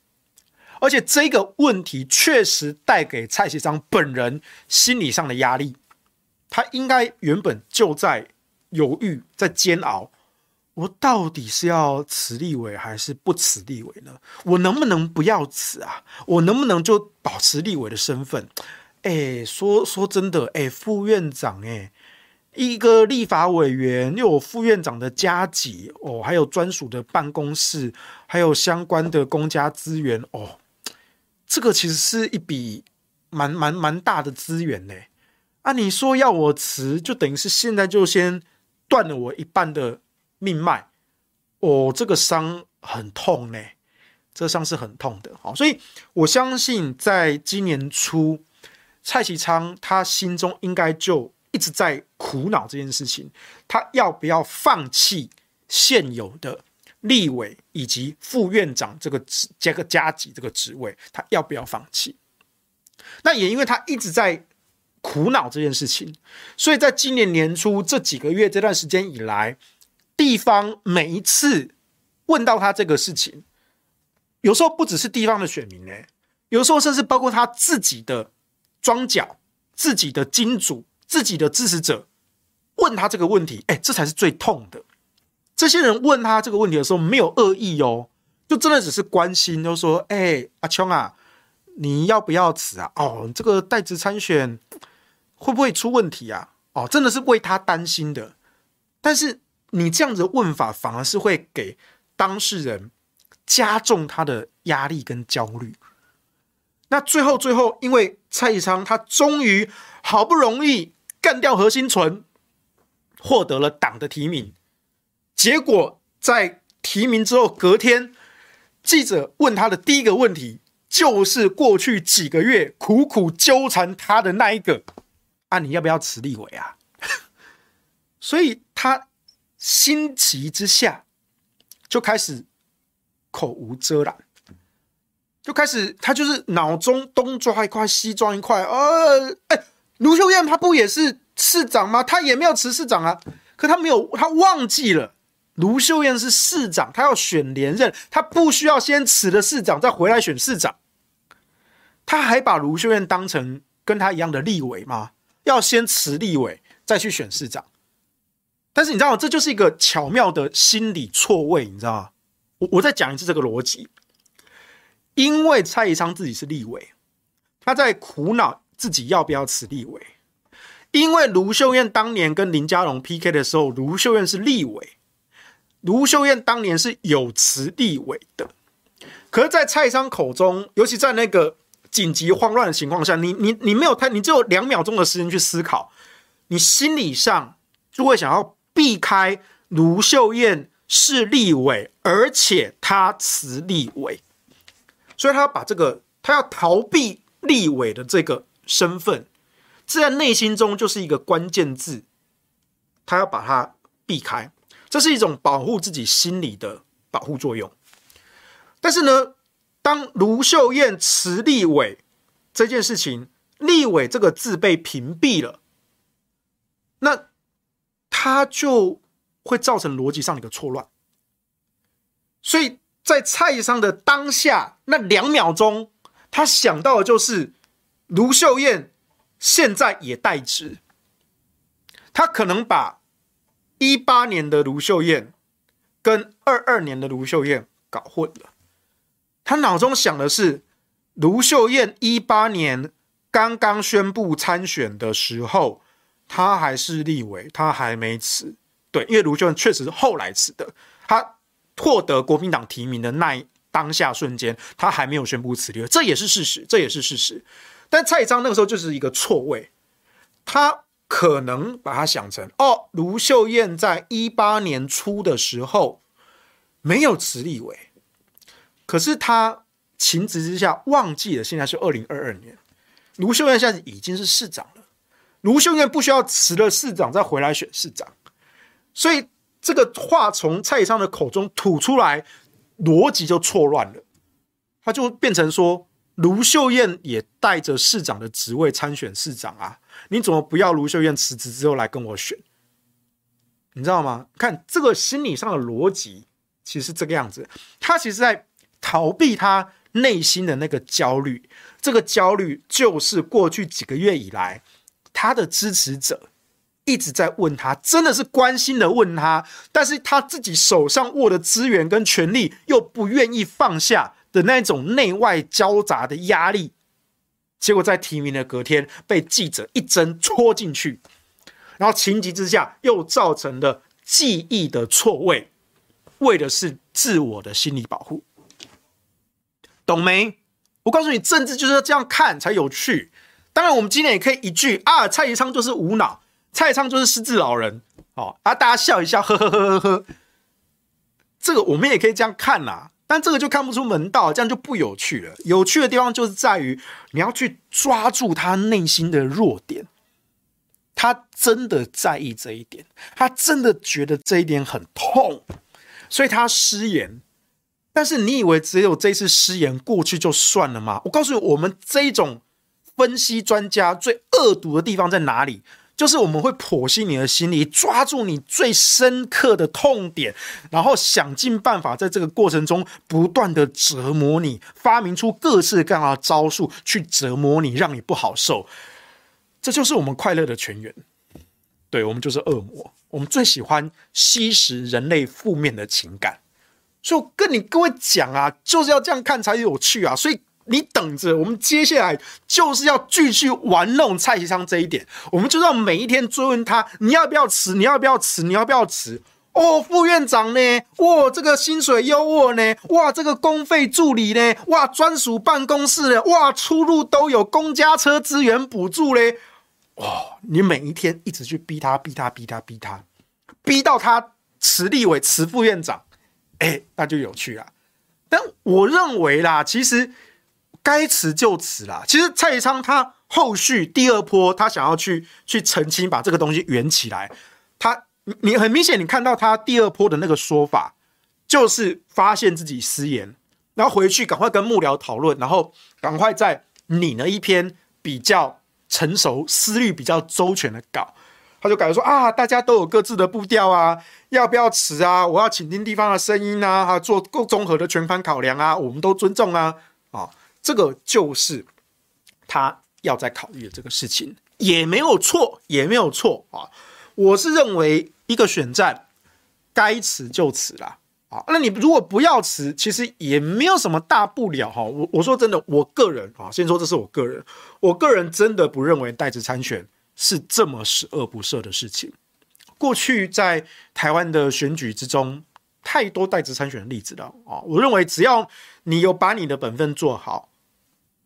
而且这个问题确实带给蔡其昌本人心理上的压力。他应该原本就在犹豫，在煎熬。我到底是要辞立委还是不辞立委呢？我能不能不要辞啊？我能不能就保持立委的身份？哎，说说真的，哎，副院长，哎，一个立法委员又有副院长的加级哦，还有专属的办公室，还有相关的公家资源哦，这个其实是一笔蛮蛮蛮大的资源呢。啊，你说要我辞，就等于是现在就先断了我一半的。命脉，哦，这个伤很痛呢，这伤是很痛的。好，所以我相信，在今年初，蔡其昌他心中应该就一直在苦恼这件事情，他要不要放弃现有的立委以及副院长这个职这个加级这个职位，他要不要放弃？那也因为他一直在苦恼这件事情，所以在今年年初这几个月这段时间以来。地方每一次问到他这个事情，有时候不只是地方的选民呢，有时候甚至包括他自己的庄脚、自己的金主、自己的支持者，问他这个问题，哎，这才是最痛的。这些人问他这个问题的时候，没有恶意哦，就真的只是关心，就说：“哎，阿琼啊，你要不要辞啊？哦，这个代职参选会不会出问题啊？哦，真的是为他担心的，但是。”你这样子问法，反而是会给当事人加重他的压力跟焦虑。那最后，最后，因为蔡其昌他终于好不容易干掉何心纯，获得了党的提名，结果在提名之后隔天，记者问他的第一个问题，就是过去几个月苦苦纠缠他的那一个啊，你要不要辞立委啊？所以他。心急之下，就开始口无遮拦，就开始他就是脑中东抓一块西抓一块。呃，哎，卢秀燕她不也是市长吗？她也没有辞市长啊，可他没有，他忘记了卢秀燕是市长，他要选连任，他不需要先辞了市长再回来选市长。他还把卢秀燕当成跟他一样的立委吗？要先辞立委再去选市长。但是你知道吗？这就是一个巧妙的心理错位，你知道吗？我我再讲一次这个逻辑，因为蔡其昌自己是立委，他在苦恼自己要不要辞立委。因为卢秀燕当年跟林佳龙 PK 的时候，卢秀燕是立委，卢秀燕当年是有辞立委的。可是，在蔡其昌口中，尤其在那个紧急慌乱的情况下，你你你没有太，你只有两秒钟的时间去思考，你心理上就会想要。避开卢秀燕是立委，而且他辞立委，所以他把这个，他要逃避立委的这个身份，这在内心中就是一个关键字，他要把它避开，这是一种保护自己心理的保护作用。但是呢，当卢秀燕辞立委这件事情，立委这个字被屏蔽了，那。他就会造成逻辑上的一个错乱，所以在蔡其昌的当下那两秒钟，他想到的就是卢秀燕现在也代职，他可能把一八年的卢秀燕跟二二年的卢秀燕搞混了，他脑中想的是卢秀燕一八年刚刚宣布参选的时候。他还是立委，他还没辞。对，因为卢秀燕确实是后来辞的。他获得国民党提名的那一当下瞬间，他还没有宣布辞立，这也是事实，这也是事实。但蔡章那个时候就是一个错位，他可能把他想成哦，卢秀燕在一八年初的时候没有辞立委，可是他情急之下忘记了现在是二零二二年，卢秀燕现在已经是市长了，卢秀燕不需要辞了市长再回来选市长，所以这个话从蔡昌的口中吐出来，逻辑就错乱了，他就变成说卢秀燕也带着市长的职位参选市长啊，你怎么不要卢秀燕辞职之后来跟我选？你知道吗？看这个心理上的逻辑，其实这个样子。他其实在逃避他内心的那个焦虑。这个焦虑就是过去几个月以来，他的支持者一直在问他，真的是关心的问他，但是他自己手上握的资源跟权力又不愿意放下的那种内外交杂的压力。结果在提名的隔天，被记者一针戳进去。然后情急之下，又造成了记忆的错位，为的是自我的心理保护，懂没？我告诉你，政治就是要这样看才有趣。当然，我们今天也可以一句啊，蔡其昌就是无脑，蔡昌就是失智老人，哦啊，大家笑一笑，呵呵呵呵呵。这个我们也可以这样看呐，但这个就看不出门道，这样就不有趣了。有趣的地方就是在于你要去抓住他内心的弱点。他真的在意这一点，他真的觉得这一点很痛，所以他失言。但是你以为只有这次失言过去就算了吗？我告诉你，我们这一种分析专家最恶毒的地方在哪里？就是我们会剖析你的心理，抓住你最深刻的痛点，然后想尽办法在这个过程中不断的折磨你，发明出各式各样的招数去折磨你，让你不好受。这就是我们快乐的泉源，对，我们就是恶魔，我们最喜欢吸食人类负面的情感，所以跟你各位讲啊，就是要这样看才有趣啊！所以你等着，我们接下来就是要继续玩弄蔡其昌这一点，我们就要每一天追问他，你要不要辞？你要不要辞？你要不要辞？哦，副院长呢？哇，这个薪水优渥呢？哇，这个公费助理呢？哇，专属办公室呢？哇，出入都有公家车资源补助嘞！哦，你每一天一直去逼他，逼他，逼他，逼他，逼到他辞立委、辞副院长，哎，那就有趣了。但我认为啦，其实该辞就辞啦。其实蔡昌他后续第二波，他想要去去澄清，把这个东西圆起来。他，你很明显，你看到他第二波的那个说法，就是发现自己失言，然后回去赶快跟幕僚讨论，然后赶快再拟了一篇比较。成熟、思虑比较周全的稿，他就感觉说啊，大家都有各自的步调啊，要不要辞啊？我要倾听地方的声音啊，哈，做够综合的全盘考量啊，我们都尊重啊，啊，这个就是他要在考虑的这个事情，也没有错，也没有错啊。我是认为一个选战该辞就辞啦。啊，那你如果不要辞，其实也没有什么大不了哈。我我说真的，我个人啊，先说这是我个人，我个人真的不认为代职参选是这么十恶不赦的事情。过去在台湾的选举之中，太多代职参选的例子了啊。我认为只要你有把你的本分做好，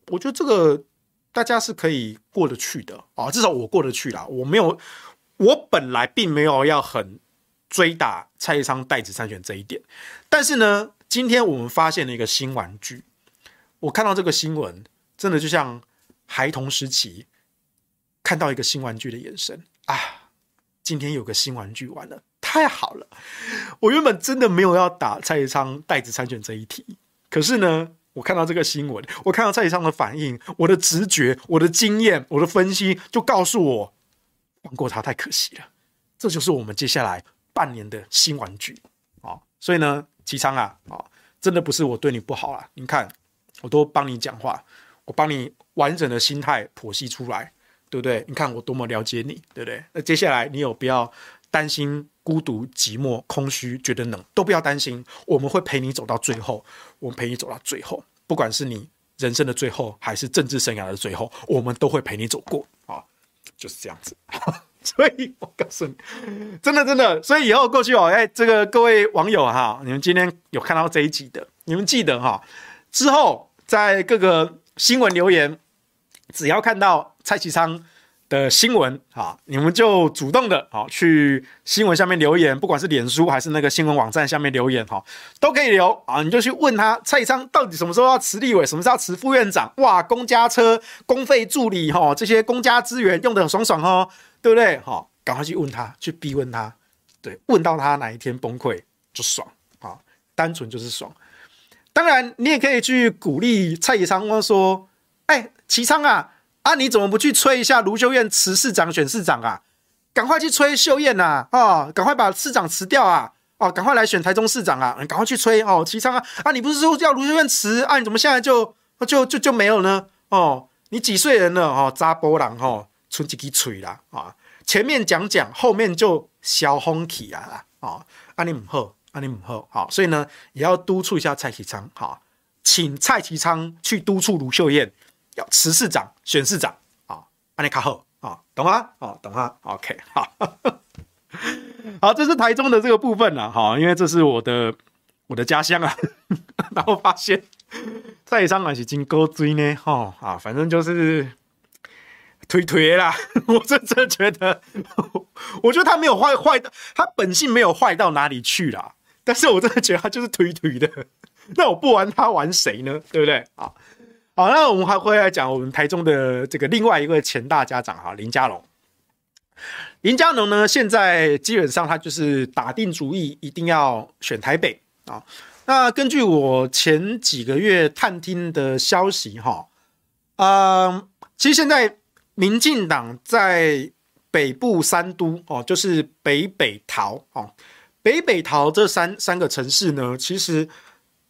我觉得这个大家是可以过得去的啊。至少我过得去啦。我没有，我本来并没有要很。追打蔡其昌代职参选这一点，但是呢，今天我们发现了一个新玩具。我看到这个新闻，真的就像孩童时期看到一个新玩具的眼神啊！今天有个新玩具玩了，太好了！我原本真的没有要打蔡其昌代职参选这一题，可是呢，我看到这个新闻，我看到蔡其昌的反应，我的直觉、我的经验、我的分析，就告诉我，放过他太可惜了。这就是我们接下来。半年的新玩具啊，所以呢，其昌啊，啊，真的不是我对你不好啊。你看，我都帮你讲话，我帮你完整的心态剖析出来，对不对？你看我多么了解你，对不对？那接下来你有不要担心孤独、寂寞、空虚、觉得冷，都不要担心，我们会陪你走到最后，我们陪你走到最后，不管是你人生的最后，还是政治生涯的最后，我们都会陪你走过。啊，就是这样子。所以我告诉你，真的真的，所以以后过去哦，哎，这个各位网友哈，你们今天有看到这一集的，你们记得哈，之后在各个新闻留言，只要看到蔡其昌的新闻啊，你们就主动的啊去新闻下面留言，不管是脸书还是那个新闻网站下面留言哈，都可以留啊。你就去问他蔡其昌到底什么时候要辞立委，什么时候要辞副院长？哇，公家车、公费助理哈，这些公家资源用得很爽爽哦，对不对？哈，赶快去问他，去逼问他，对，问到他哪一天崩溃就爽啊，单纯就是爽。当然，你也可以去鼓励蔡其昌说：“哎，齐昌啊。”啊！你怎么不去催一下卢秀燕辞市长选市长啊？赶快去催秀燕呐！啊，哦、赶快把市长辞掉啊！哦，赶快来选台中市长啊！你赶快去催哦，其昌啊！啊，你不是说要卢秀燕辞啊？你怎么现在就就就就没有呢？哦，你几岁人了？哦，扎波浪哦，存几支嘴啦啊！前面讲讲，后面就消风起啊！啊，啊你唔好，啊你唔好，好，所以呢，也要督促一下蔡其昌，好，请蔡其昌去督促卢秀燕。要辞市长选市长啊，安尼卡好啊，懂吗？哦，懂吗？OK，好，好，这是台中的这个部分了哈，因为这是我的我的家乡啊，然后发现在上还是金钩锥呢，哈啊，反正就是推推啦，我真真觉得，我觉得他没有坏坏的，他本性没有坏到哪里去啦，但是我真的觉得他就是推推的，那我不玩他玩谁呢？对不对啊？好，好那我们还会来讲我们台中的这个另外一位前大家长哈林佳龙。林佳龙呢，现在基本上他就是打定主意一定要选台北啊。那根据我前几个月探听的消息哈，嗯，其实现在民进党在北部三都哦，就是北北桃哦，北北桃这三三个城市呢，其实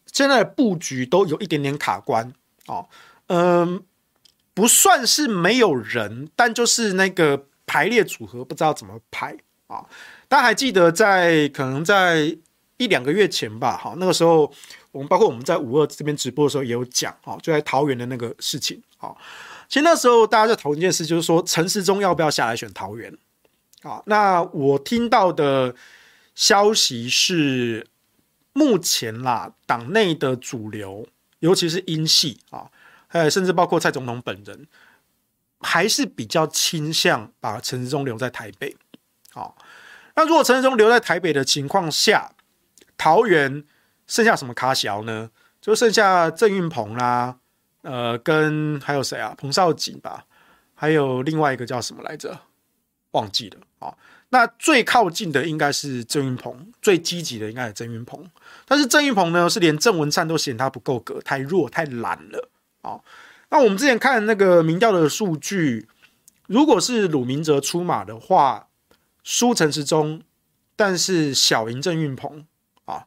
现在的布局都有一点点卡关。哦，嗯，不算是没有人，但就是那个排列组合不知道怎么排啊。大家还记得在可能在一两个月前吧，哈，那个时候我们包括我们在五二这边直播的时候也有讲，哦，就在桃园的那个事情，啊，其实那时候大家在讨论一件事，就是说陈时中要不要下来选桃园，啊，那我听到的消息是目前啦，党内的主流。尤其是英系啊，还有甚至包括蔡总统本人，还是比较倾向把陈时中留在台北。好，那如果陈时中留在台北的情况下，桃园剩下什么咖小呢？就剩下郑运鹏啦，呃，跟还有谁啊？彭少锦吧，还有另外一个叫什么来着？忘记了啊。那最靠近的应该是郑云鹏，最积极的应该是郑云鹏，但是郑云鹏呢，是连郑文灿都嫌他不够格，太弱太懒了啊。那我们之前看那个民调的数据，如果是鲁明哲出马的话，输陈时中，但是小赢郑云鹏啊。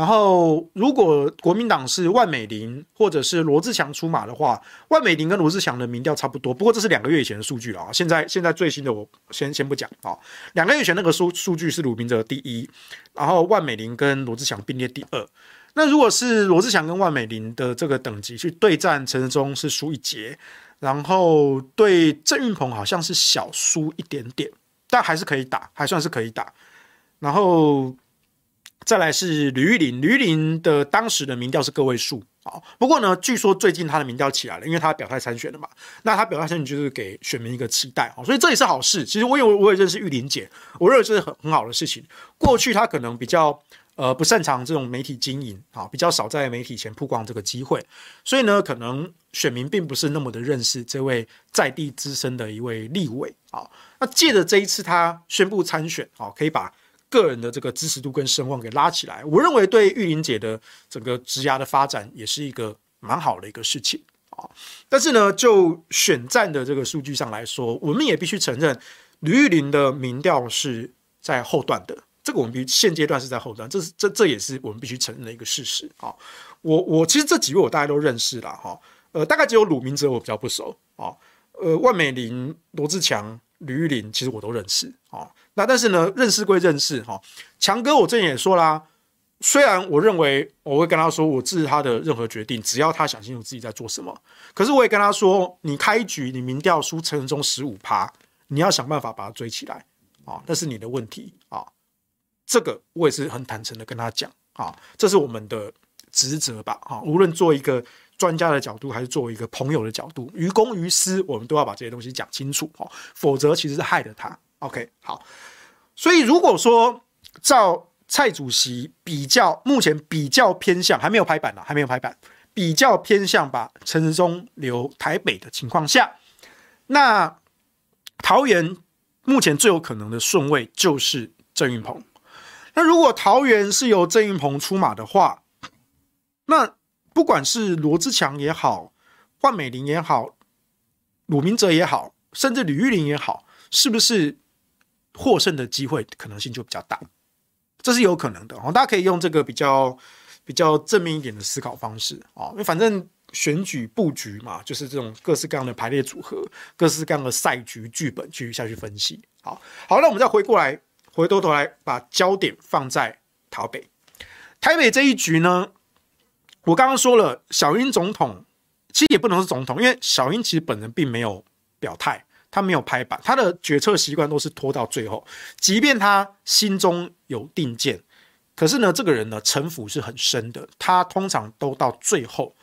然后，如果国民党是万美玲或者是罗志强出马的话，万美玲跟罗志强的民调差不多。不过这是两个月以前的数据了啊，现在现在最新的我先先不讲啊。两个月前那个数数据是鲁明哲第一，然后万美玲跟罗志强并列第二。那如果是罗志强跟万美玲的这个等级去对战陈时中是输一截，然后对郑运鹏好像是小输一点点，但还是可以打，还算是可以打。然后。再来是吕玉玲，吕玉玲的当时的民调是个位数啊。不过呢，据说最近他的民调起来了，因为他表态参选了嘛。那他表态参选就是给选民一个期待啊，所以这也是好事。其实我有我也认识玉玲姐，我认为这是很很好的事情。过去他可能比较呃不擅长这种媒体经营啊，比较少在媒体前曝光这个机会，所以呢，可能选民并不是那么的认识这位在地资深的一位立委啊。那借着这一次他宣布参选啊，可以把。个人的这个支持度跟声望给拉起来，我认为对玉玲姐的整个职涯的发展也是一个蛮好的一个事情啊。但是呢，就选战的这个数据上来说，我们也必须承认，吕玉玲的民调是在后段的。这个我们必须现阶段是在后段，这是这这也是我们必须承认的一个事实啊。我我其实这几位我大家都认识了哈，呃，大概只有鲁明哲我比较不熟啊，呃，万美玲、罗志强。吕玉林其实我都认识啊，那但是呢，认识归认识哈。强哥我之前也说啦，虽然我认为我会跟他说我支持他的任何决定，只要他想清楚自己在做什么。可是我也跟他说，你开局你民调输陈中十五趴，你要想办法把他追起来啊，那是你的问题啊。这个我也是很坦诚的跟他讲啊，这是我们的职责吧啊。无论做一个专家的角度，还是作为一个朋友的角度，于公于私，我们都要把这些东西讲清楚哦，否则其实是害了他。OK，好，所以如果说照蔡主席比较，目前比较偏向还没有拍板呢，还没有拍板，比较偏向把陈时中留台北的情况下，那桃园目前最有可能的顺位就是郑运鹏。那如果桃园是由郑运鹏出马的话，那不管是罗志强也好，万美玲也好，鲁明哲也好，甚至吕玉玲也好，是不是获胜的机会可能性就比较大？这是有可能的哦。大家可以用这个比较比较正面一点的思考方式啊，因为反正选举布局嘛，就是这种各式各样的排列组合，各式各样的赛局剧本去下去分析。好，好，那我们再回过来，回过头来把焦点放在台北，台北这一局呢？我刚刚说了，小英总统其实也不能是总统，因为小英其实本人并没有表态，他没有拍板，他的决策习惯都是拖到最后，即便他心中有定见，可是呢，这个人呢，城府是很深的，他通常都到最后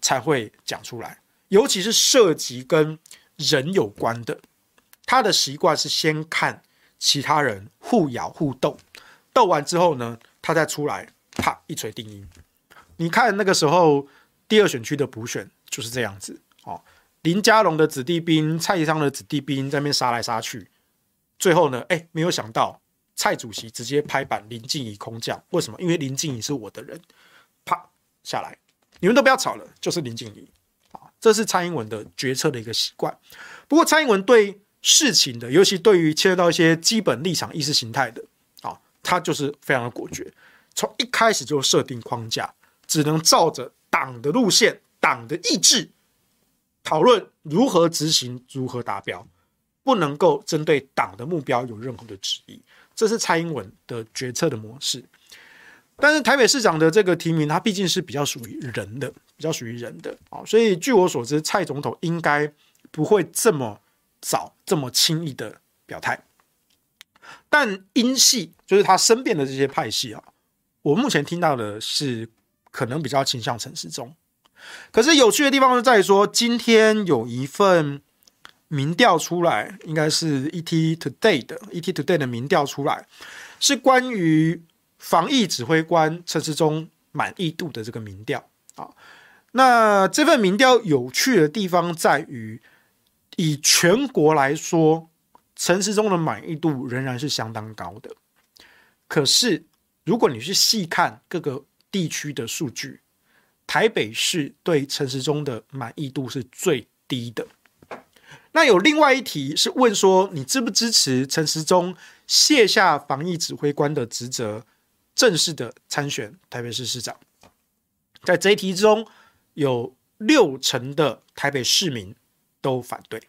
才会讲出来，尤其是涉及跟人有关的，他的习惯是先看其他人互咬互斗，斗完之后呢，他再出来，啪一锤定音。你看那个时候第二选区的补选就是这样子哦，林佳龙的子弟兵、蔡其昌的子弟兵在那边杀来杀去，最后呢，哎，没有想到蔡主席直接拍板林静怡空降，为什么？因为林静怡是我的人，啪下来，你们都不要吵了，就是林静怡啊，这是蔡英文的决策的一个习惯。不过蔡英文对事情的，尤其对于牵涉到一些基本立场、意识形态的啊，他就是非常的果决，从一开始就设定框架。只能照着党的路线、党的意志讨论如何执行、如何达标，不能够针对党的目标有任何的质疑。这是蔡英文的决策的模式。但是台北市长的这个提名，它毕竟是比较属于人的，比较属于人的啊，所以据我所知，蔡总统应该不会这么早、这么轻易的表态。但英系就是他身边的这些派系啊，我目前听到的是。可能比较倾向陈时中，可是有趣的地方是在于说，今天有一份民调出来，应该是 ET Today 的 ET Today 的民调出来，是关于防疫指挥官陈时中满意度的这个民调啊。那这份民调有趣的地方在于，以全国来说，陈时中的满意度仍然是相当高的。可是如果你去细看各个。地区的数据，台北市对陈时中的满意度是最低的。那有另外一题是问说，你支不支持陈时中卸下防疫指挥官的职责，正式的参选台北市市长？在这一题中，有六成的台北市民都反对，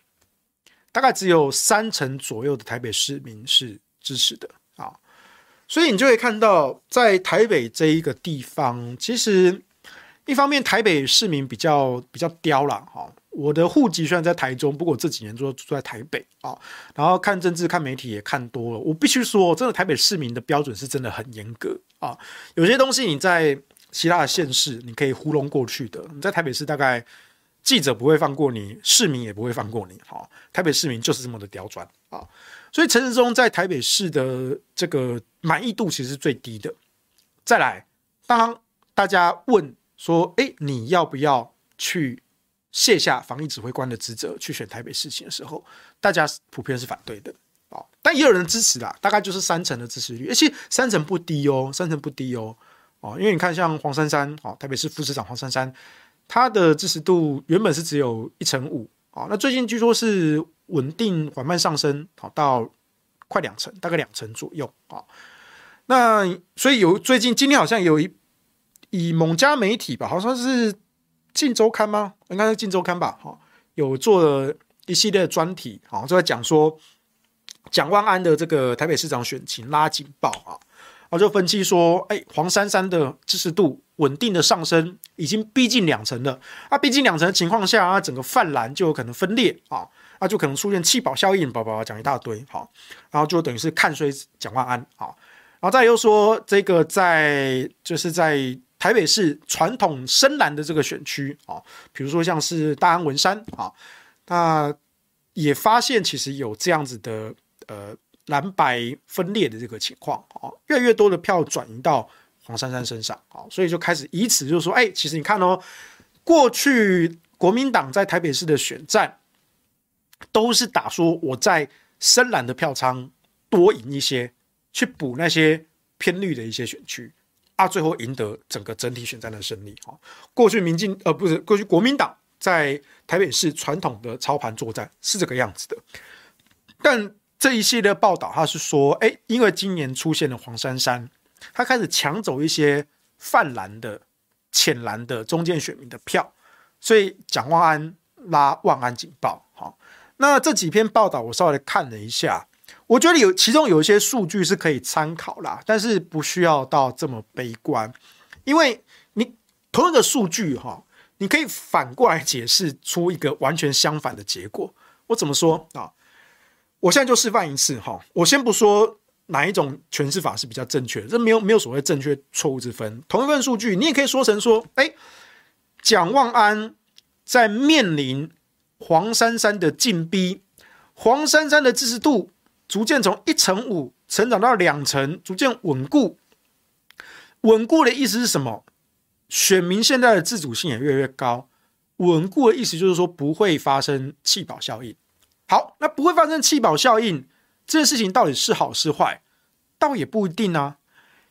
大概只有三成左右的台北市民是支持的。所以你就会看到，在台北这一个地方，其实一方面台北市民比较比较刁啦。哈。我的户籍虽然在台中，不过我这几年都住在台北啊。然后看政治、看媒体也看多了，我必须说，真的台北市民的标准是真的很严格啊。有些东西你在其他的县市你可以糊弄过去的，你在台北市大概记者不会放过你，市民也不会放过你。哈，台北市民就是这么的刁钻啊。所以陈时中在台北市的这个满意度其实是最低的。再来，当大家问说：“诶，你要不要去卸下防疫指挥官的职责，去选台北市情的时候，大家普遍是反对的。哦，但也有人支持啦，大概就是三成的支持率，而且三成不低哦，三成不低哦。哦，因为你看，像黄珊珊，哦，台北市副市长黄珊珊，她的支持度原本是只有一成五，哦，那最近据说是。稳定缓慢上升，好到快两成，大概两成左右啊。那所以有最近今天好像有一以某家媒体吧，好像是《镜周刊》吗？应该是《镜周刊》吧？哈，有做了一系列专题，好，就在讲说蒋万安的这个台北市长选情拉警报啊。然后就分析说，哎，黄珊珊的支持度稳定的上升，已经逼近两成了。啊，逼近两成的情况下啊，整个泛蓝就有可能分裂啊。那就可能出现弃保效应，宝宝讲一大堆，好，然后就等于是看衰蒋万安，好，然后再又说这个在就是在台北市传统深蓝的这个选区啊，比如说像是大安文山啊，那也发现其实有这样子的呃蓝白分裂的这个情况啊，越来越多的票转移到黄珊珊身上啊，所以就开始以此就是说，哎，其实你看哦，过去国民党在台北市的选战都是打说我在深蓝的票仓多赢一些，去补那些偏绿的一些选区。啊，最后赢得整个整体选战的胜利哈！过去民进呃不是过去国民党在台北市传统的操盘作战是这个样子的，但这一系列报道他是说，哎，因为今年出现了黄珊珊，他开始抢走一些泛蓝的、浅蓝的中间选民的票，所以蒋万安拉万安警报。好，那这几篇报道我稍微看了一下。我觉得有其中有一些数据是可以参考啦，但是不需要到这么悲观，因为你同一个数据哈，你可以反过来解释出一个完全相反的结果。我怎么说啊？我现在就示范一次哈。我先不说哪一种诠释法是比较正确的，这没有没有所谓正确错误之分。同一份数据，你也可以说成说，哎，蒋万安在面临黄珊珊的进逼，黄珊珊的支持度。逐渐从一成五成长到两成，逐渐稳固。稳固的意思是什么？选民现在的自主性也越来越高。稳固的意思就是说不会发生弃保效应。好，那不会发生弃保效应这件事情到底是好是坏？倒也不一定啊。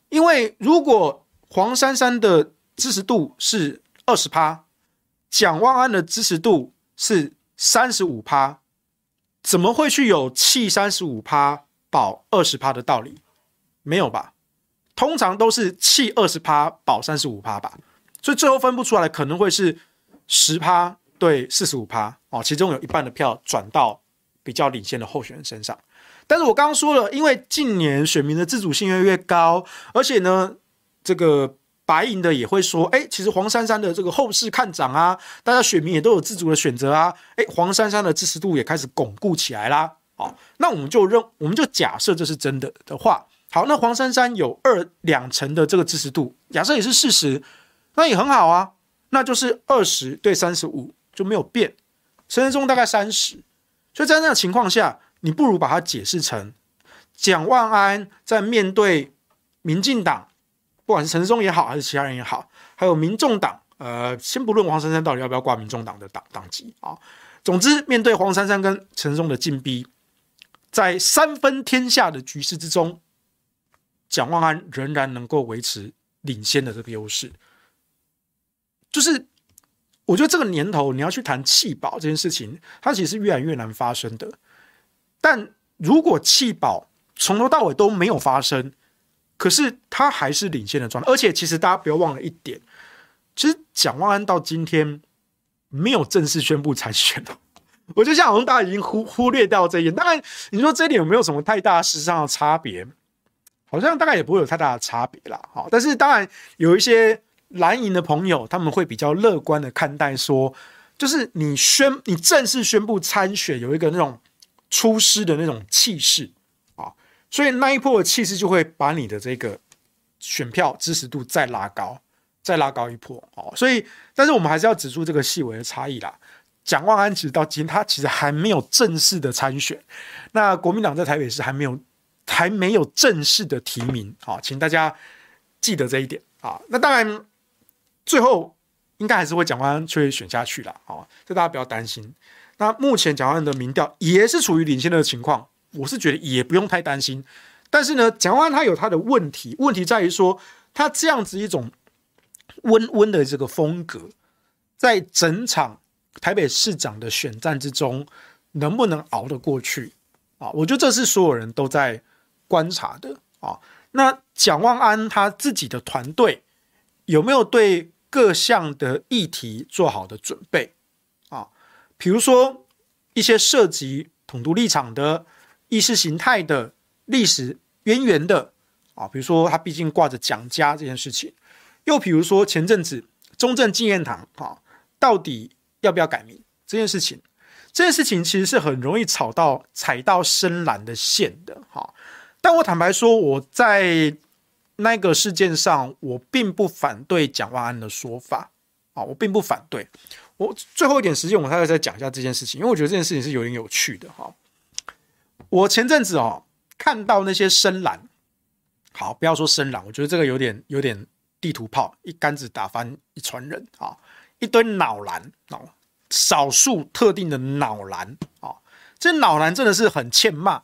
因为如果黄珊珊的支持度是二十趴，蒋万安的支持度是三十五趴。怎么会去有弃三十五趴保二十趴的道理？没有吧？通常都是弃二十趴保三十五趴吧。所以最后分不出来可能会是十趴对四十五趴哦，其中有一半的票转到比较领先的候选人身上。但是我刚刚说了，因为近年选民的自主性越来越高，而且呢，这个。白银的也会说，哎，其实黄珊珊的这个后市看涨啊，大家选民也都有自主的选择啊，哎，黄珊珊的支持度也开始巩固起来啦。好，那我们就认，我们就假设这是真的的话，好，那黄珊珊有二两成的这个支持度，假设也是事实，那也很好啊，那就是二十对三十五就没有变，陈时中大概三十，所以在那个情况下，你不如把它解释成蒋万安在面对民进党。不管是陈松也好，还是其他人也好，还有民众党，呃，先不论黄珊珊到底要不要挂民众党的党党籍啊，总之，面对黄珊珊跟陈松的进逼，在三分天下的局势之中，蒋万安仍然能够维持领先的这个优势。就是我觉得这个年头你要去谈弃保这件事情，它其实是越来越难发生的。但如果弃保从头到尾都没有发生，可是他还是领先的状态，而且其实大家不要忘了一点，其实蒋万安到今天没有正式宣布参选的，我觉得像好像大家已经忽忽略掉这一点。当然，你说这一点有没有什么太大事实上的差别？好像大概也不会有太大的差别啦。好，但是当然有一些蓝营的朋友，他们会比较乐观的看待说，就是你宣你正式宣布参选，有一个那种出师的那种气势。所以那一波的气势就会把你的这个选票支持度再拉高，再拉高一波哦。所以，但是我们还是要指出这个细微的差异啦。蒋万安其实到今天他其实还没有正式的参选，那国民党在台北市还没有还没有正式的提名啊，请大家记得这一点啊。那当然，最后应该还是会蒋万安去选下去了啊，这大家不要担心。那目前蒋万安的民调也是处于领先的情况。我是觉得也不用太担心，但是呢，蒋万安他有他的问题，问题在于说他这样子一种温温的这个风格，在整场台北市长的选战之中，能不能熬得过去啊？我觉得这是所有人都在观察的啊。那蒋万安他自己的团队有没有对各项的议题做好的准备啊？比如说一些涉及统独立场的。意识形态的历史渊源的啊，比如说他毕竟挂着蒋家这件事情，又比如说前阵子中正纪念堂啊，到底要不要改名这件事情，这件事情其实是很容易吵到踩到深蓝的线的哈。但我坦白说，我在那个事件上，我并不反对蒋万安的说法啊，我并不反对。我最后一点时间，我还要再讲一下这件事情，因为我觉得这件事情是有点有趣的哈。我前阵子哦看到那些深蓝，好，不要说深蓝，我觉得这个有点有点地图炮，一竿子打翻一船人啊，一堆脑蓝哦，少数特定的脑蓝啊，这脑蓝真的是很欠骂，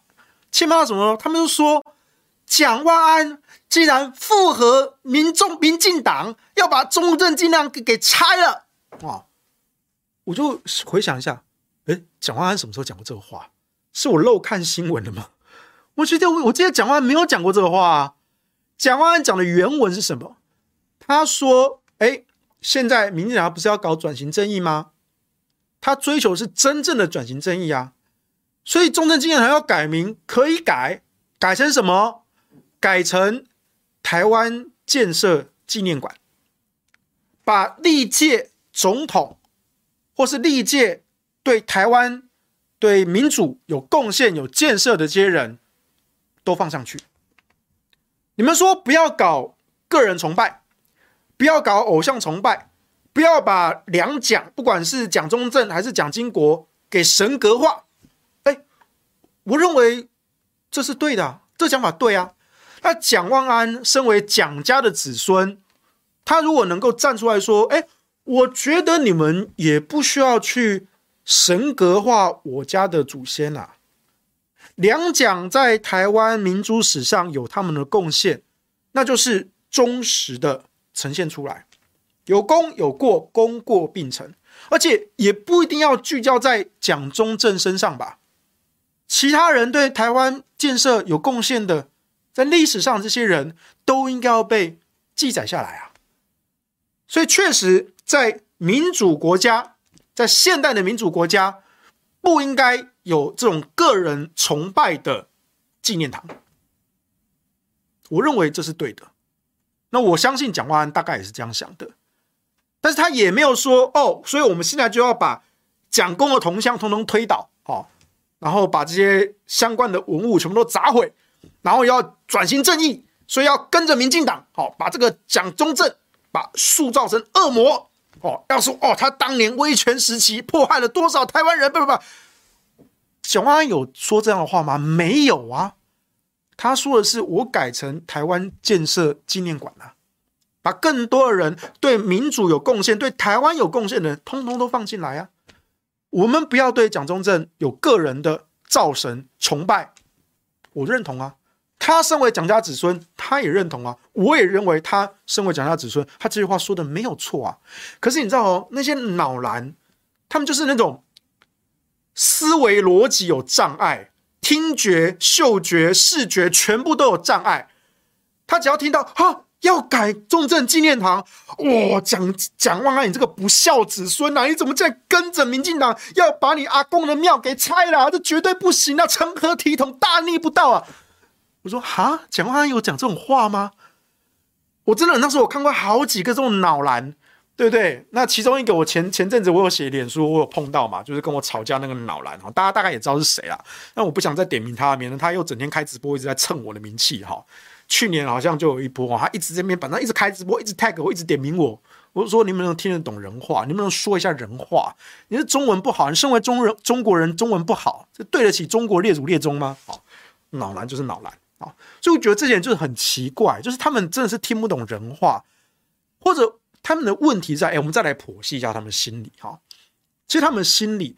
欠骂什么？他们就说蒋万安既然附和民众民进党要把中正纪念给给拆了啊。我就回想一下，诶，蒋万安什么时候讲过这个话？是我漏看新闻了吗？我记得我我记得蒋万没有讲过这个话啊。蒋万讲的原文是什么？他说：“诶，现在民进党不是要搞转型正义吗？他追求是真正的转型正义啊。所以中正纪念堂要改名，可以改，改成什么？改成台湾建设纪念馆，把历届总统。”或是历届对台湾、对民主有贡献、有建设的这些人都放上去。你们说不要搞个人崇拜，不要搞偶像崇拜，不要把两蒋，不管是蒋中正还是蒋经国，给神格化。哎，我认为这是对的，这讲法对啊。那蒋万安身为蒋家的子孙，他如果能够站出来说，哎。我觉得你们也不需要去神格化我家的祖先啊。两蒋在台湾民主史上有他们的贡献，那就是忠实的呈现出来，有功有过，功过并存，而且也不一定要聚焦在蒋中正身上吧。其他人对台湾建设有贡献的，在历史上这些人都应该要被记载下来啊。所以确实。在民主国家，在现代的民主国家，不应该有这种个人崇拜的纪念堂。我认为这是对的。那我相信蒋万安大概也是这样想的，但是他也没有说哦，所以我们现在就要把蒋公的铜像通通推倒，哦，然后把这些相关的文物全部都砸毁，然后要转型正义，所以要跟着民进党，好，把这个蒋中正把塑造成恶魔。哦，要说哦，他当年威权时期迫害了多少台湾人？不不不，蒋万安有说这样的话吗？没有啊，他说的是我改成台湾建设纪念馆了，把更多的人对民主有贡献、对台湾有贡献的人，通通都放进来啊。我们不要对蒋中正有个人的造神崇拜，我认同啊。他身为蒋家子孙，他也认同啊。我也认为他身为蒋家子孙，他这句话说的没有错啊。可是你知道哦，那些脑蓝，他们就是那种思维逻辑有障碍，听觉、嗅觉、视觉全部都有障碍。他只要听到哈要改中正纪念堂，哇，蒋蒋万安，你这个不孝子孙啊！你怎么在跟着民进党要把你阿公的庙给拆了？这绝对不行啊！成何体统，大逆不道啊！我说哈，蒋万安有讲这种话吗？我真的那时候我看过好几个这种脑蓝，对不对？那其中一个我前前阵子我有写脸书，我有碰到嘛，就是跟我吵架那个脑蓝哈，大家大概也知道是谁啦。那我不想再点名他，免得他又整天开直播，一直在蹭我的名气哈。去年好像就有一波，他一直在那边，反正一直开直播，一直 tag 我，一直点名我。我说你能不能听得懂人话？你能不能说一下人话？你是中文不好，你身为中人中国人，中文不好，这对得起中国列祖列宗吗？好，脑蓝就是脑蓝。所以我觉得这些人就是很奇怪，就是他们真的是听不懂人话，或者他们的问题在，哎，我们再来剖析一下他们心里哈。其实他们心里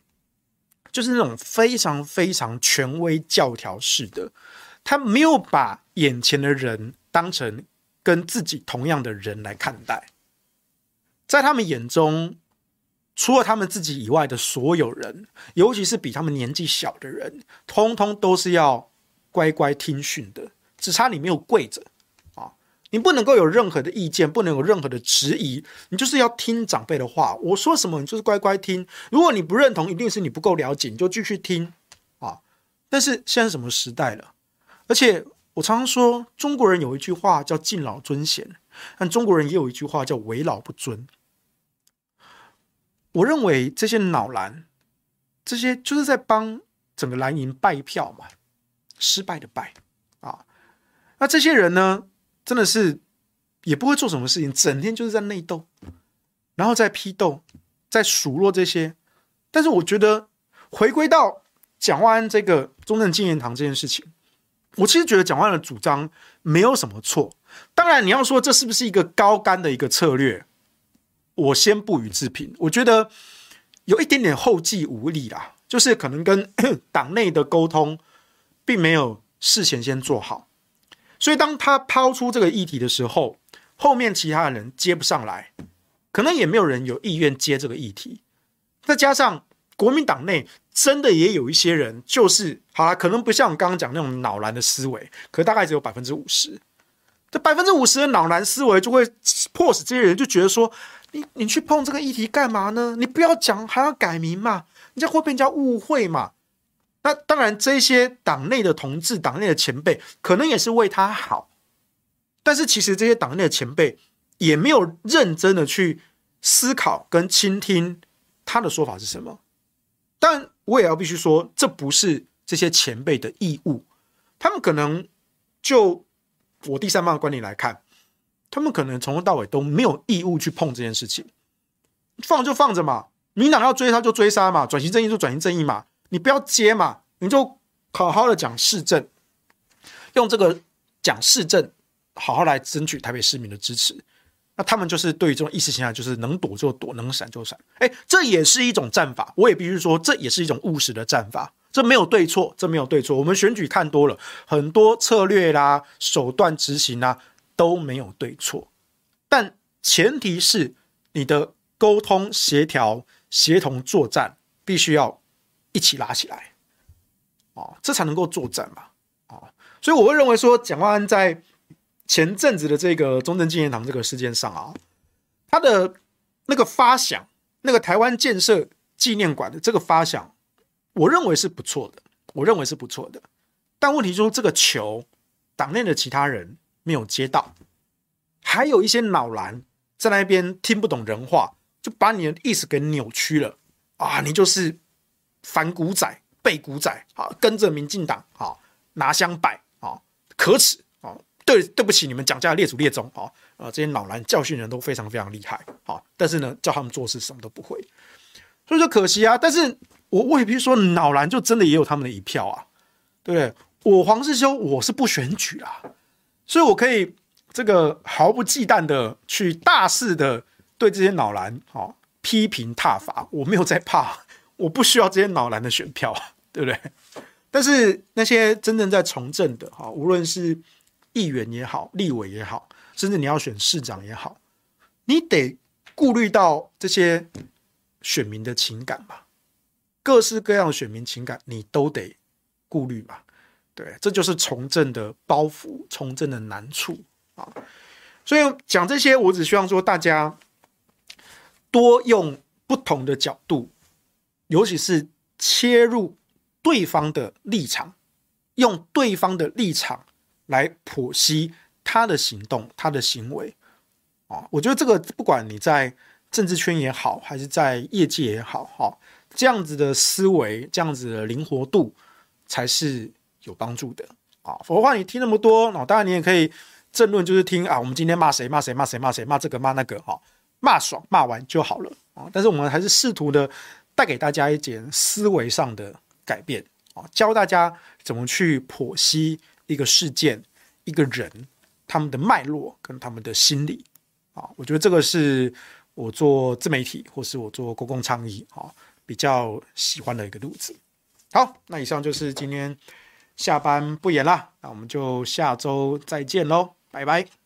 就是那种非常非常权威教条式的，他没有把眼前的人当成跟自己同样的人来看待，在他们眼中，除了他们自己以外的所有人，尤其是比他们年纪小的人，通通都是要。乖乖听训的，只差你没有跪着啊！你不能够有任何的意见，不能有任何的质疑，你就是要听长辈的话。我说什么，你就是乖乖听。如果你不认同，一定是你不够了解，你就继续听啊！但是现在什么时代了？而且我常常说，中国人有一句话叫敬老尊贤，但中国人也有一句话叫为老不尊。我认为这些脑蓝，这些就是在帮整个蓝营拜票嘛。失败的败啊，那这些人呢？真的是也不会做什么事情，整天就是在内斗，然后在批斗，在数落这些。但是我觉得回归到蒋万安这个中正纪念堂这件事情，我其实觉得蒋万安的主张没有什么错。当然，你要说这是不是一个高干的一个策略，我先不予置评。我觉得有一点点后继无力啦，就是可能跟 党内的沟通并没有事前先做好，所以当他抛出这个议题的时候，后面其他的人接不上来，可能也没有人有意愿接这个议题。再加上国民党内真的也有一些人，就是好啦，可能不像我刚刚讲那种脑蓝的思维，可大概只有百分之五十。这百分之五十的脑蓝思维就会迫使这些人就觉得说：你你去碰这个议题干嘛呢？你不要讲，还要改名嘛？你这会被人家误会嘛？那当然，这些党内的同志、党内的前辈，可能也是为他好。但是，其实这些党内的前辈也没有认真的去思考跟倾听他的说法是什么。但我也要必须说，这不是这些前辈的义务。他们可能就。我第三方的观点来看，他们可能从头到尾都没有义务去碰这件事情，放就放着嘛，民党要追杀就追杀嘛，转型正义就转型正义嘛，你不要接嘛，你就好好的讲市政，用这个讲市政，好好来争取台北市民的支持。那他们就是对于这种意识形态，就是能躲就躲，能闪就闪。哎，这也是一种战法，我也必须说，这也是一种务实的战法。这没有对错，这没有对错。我们选举看多了，很多策略啦、手段执行啦都没有对错，但前提是你的沟通、协调、协同作战必须要一起拉起来，哦，这才能够作战嘛，哦，所以我会认为说，蒋万安在前阵子的这个中正纪念堂这个事件上啊，他的那个发想，那个台湾建设纪念馆的这个发想。我认为是不错的，我认为是不错的，但问题就是这个球，党内的其他人没有接到，还有一些脑蓝在那边听不懂人话，就把你的意思给扭曲了啊！你就是反骨仔、背骨仔啊，跟着民进党啊拿香拜啊，可耻啊！对，对不起，你们蒋家列祖列宗啊啊！这些脑蓝教训人都非常非常厉害啊，但是呢，叫他们做事什么都不会，所以说可惜啊，但是。我未必说，脑蓝就真的也有他们的一票啊，对不对？我黄世修我是不选举啊，所以我可以这个毫不忌惮的去大肆的对这些脑蓝好批评挞伐，我没有在怕，我不需要这些脑蓝的选票，对不对？但是那些真正在从政的哈，无论是议员也好，立委也好，甚至你要选市长也好，你得顾虑到这些选民的情感吧。各式各样的选民情感，你都得顾虑嘛？对，这就是从政的包袱，从政的难处啊。所以讲这些，我只希望说大家多用不同的角度，尤其是切入对方的立场，用对方的立场来剖析他的行动、他的行为啊。我觉得这个不管你在政治圈也好，还是在业界也好，哈。这样子的思维，这样子的灵活度，才是有帮助的啊！否则的话，你听那么多，那当然你也可以争论，就是听啊，我们今天骂谁骂谁骂谁骂谁骂这个骂那个，哈，骂爽骂完就好了啊！但是我们还是试图的带给大家一点思维上的改变啊，教大家怎么去剖析一个事件、一个人他们的脉络跟他们的心理啊！我觉得这个是我做自媒体或是我做公共倡议啊。比较喜欢的一个路子。好，那以上就是今天下班不演了，那我们就下周再见喽，拜拜。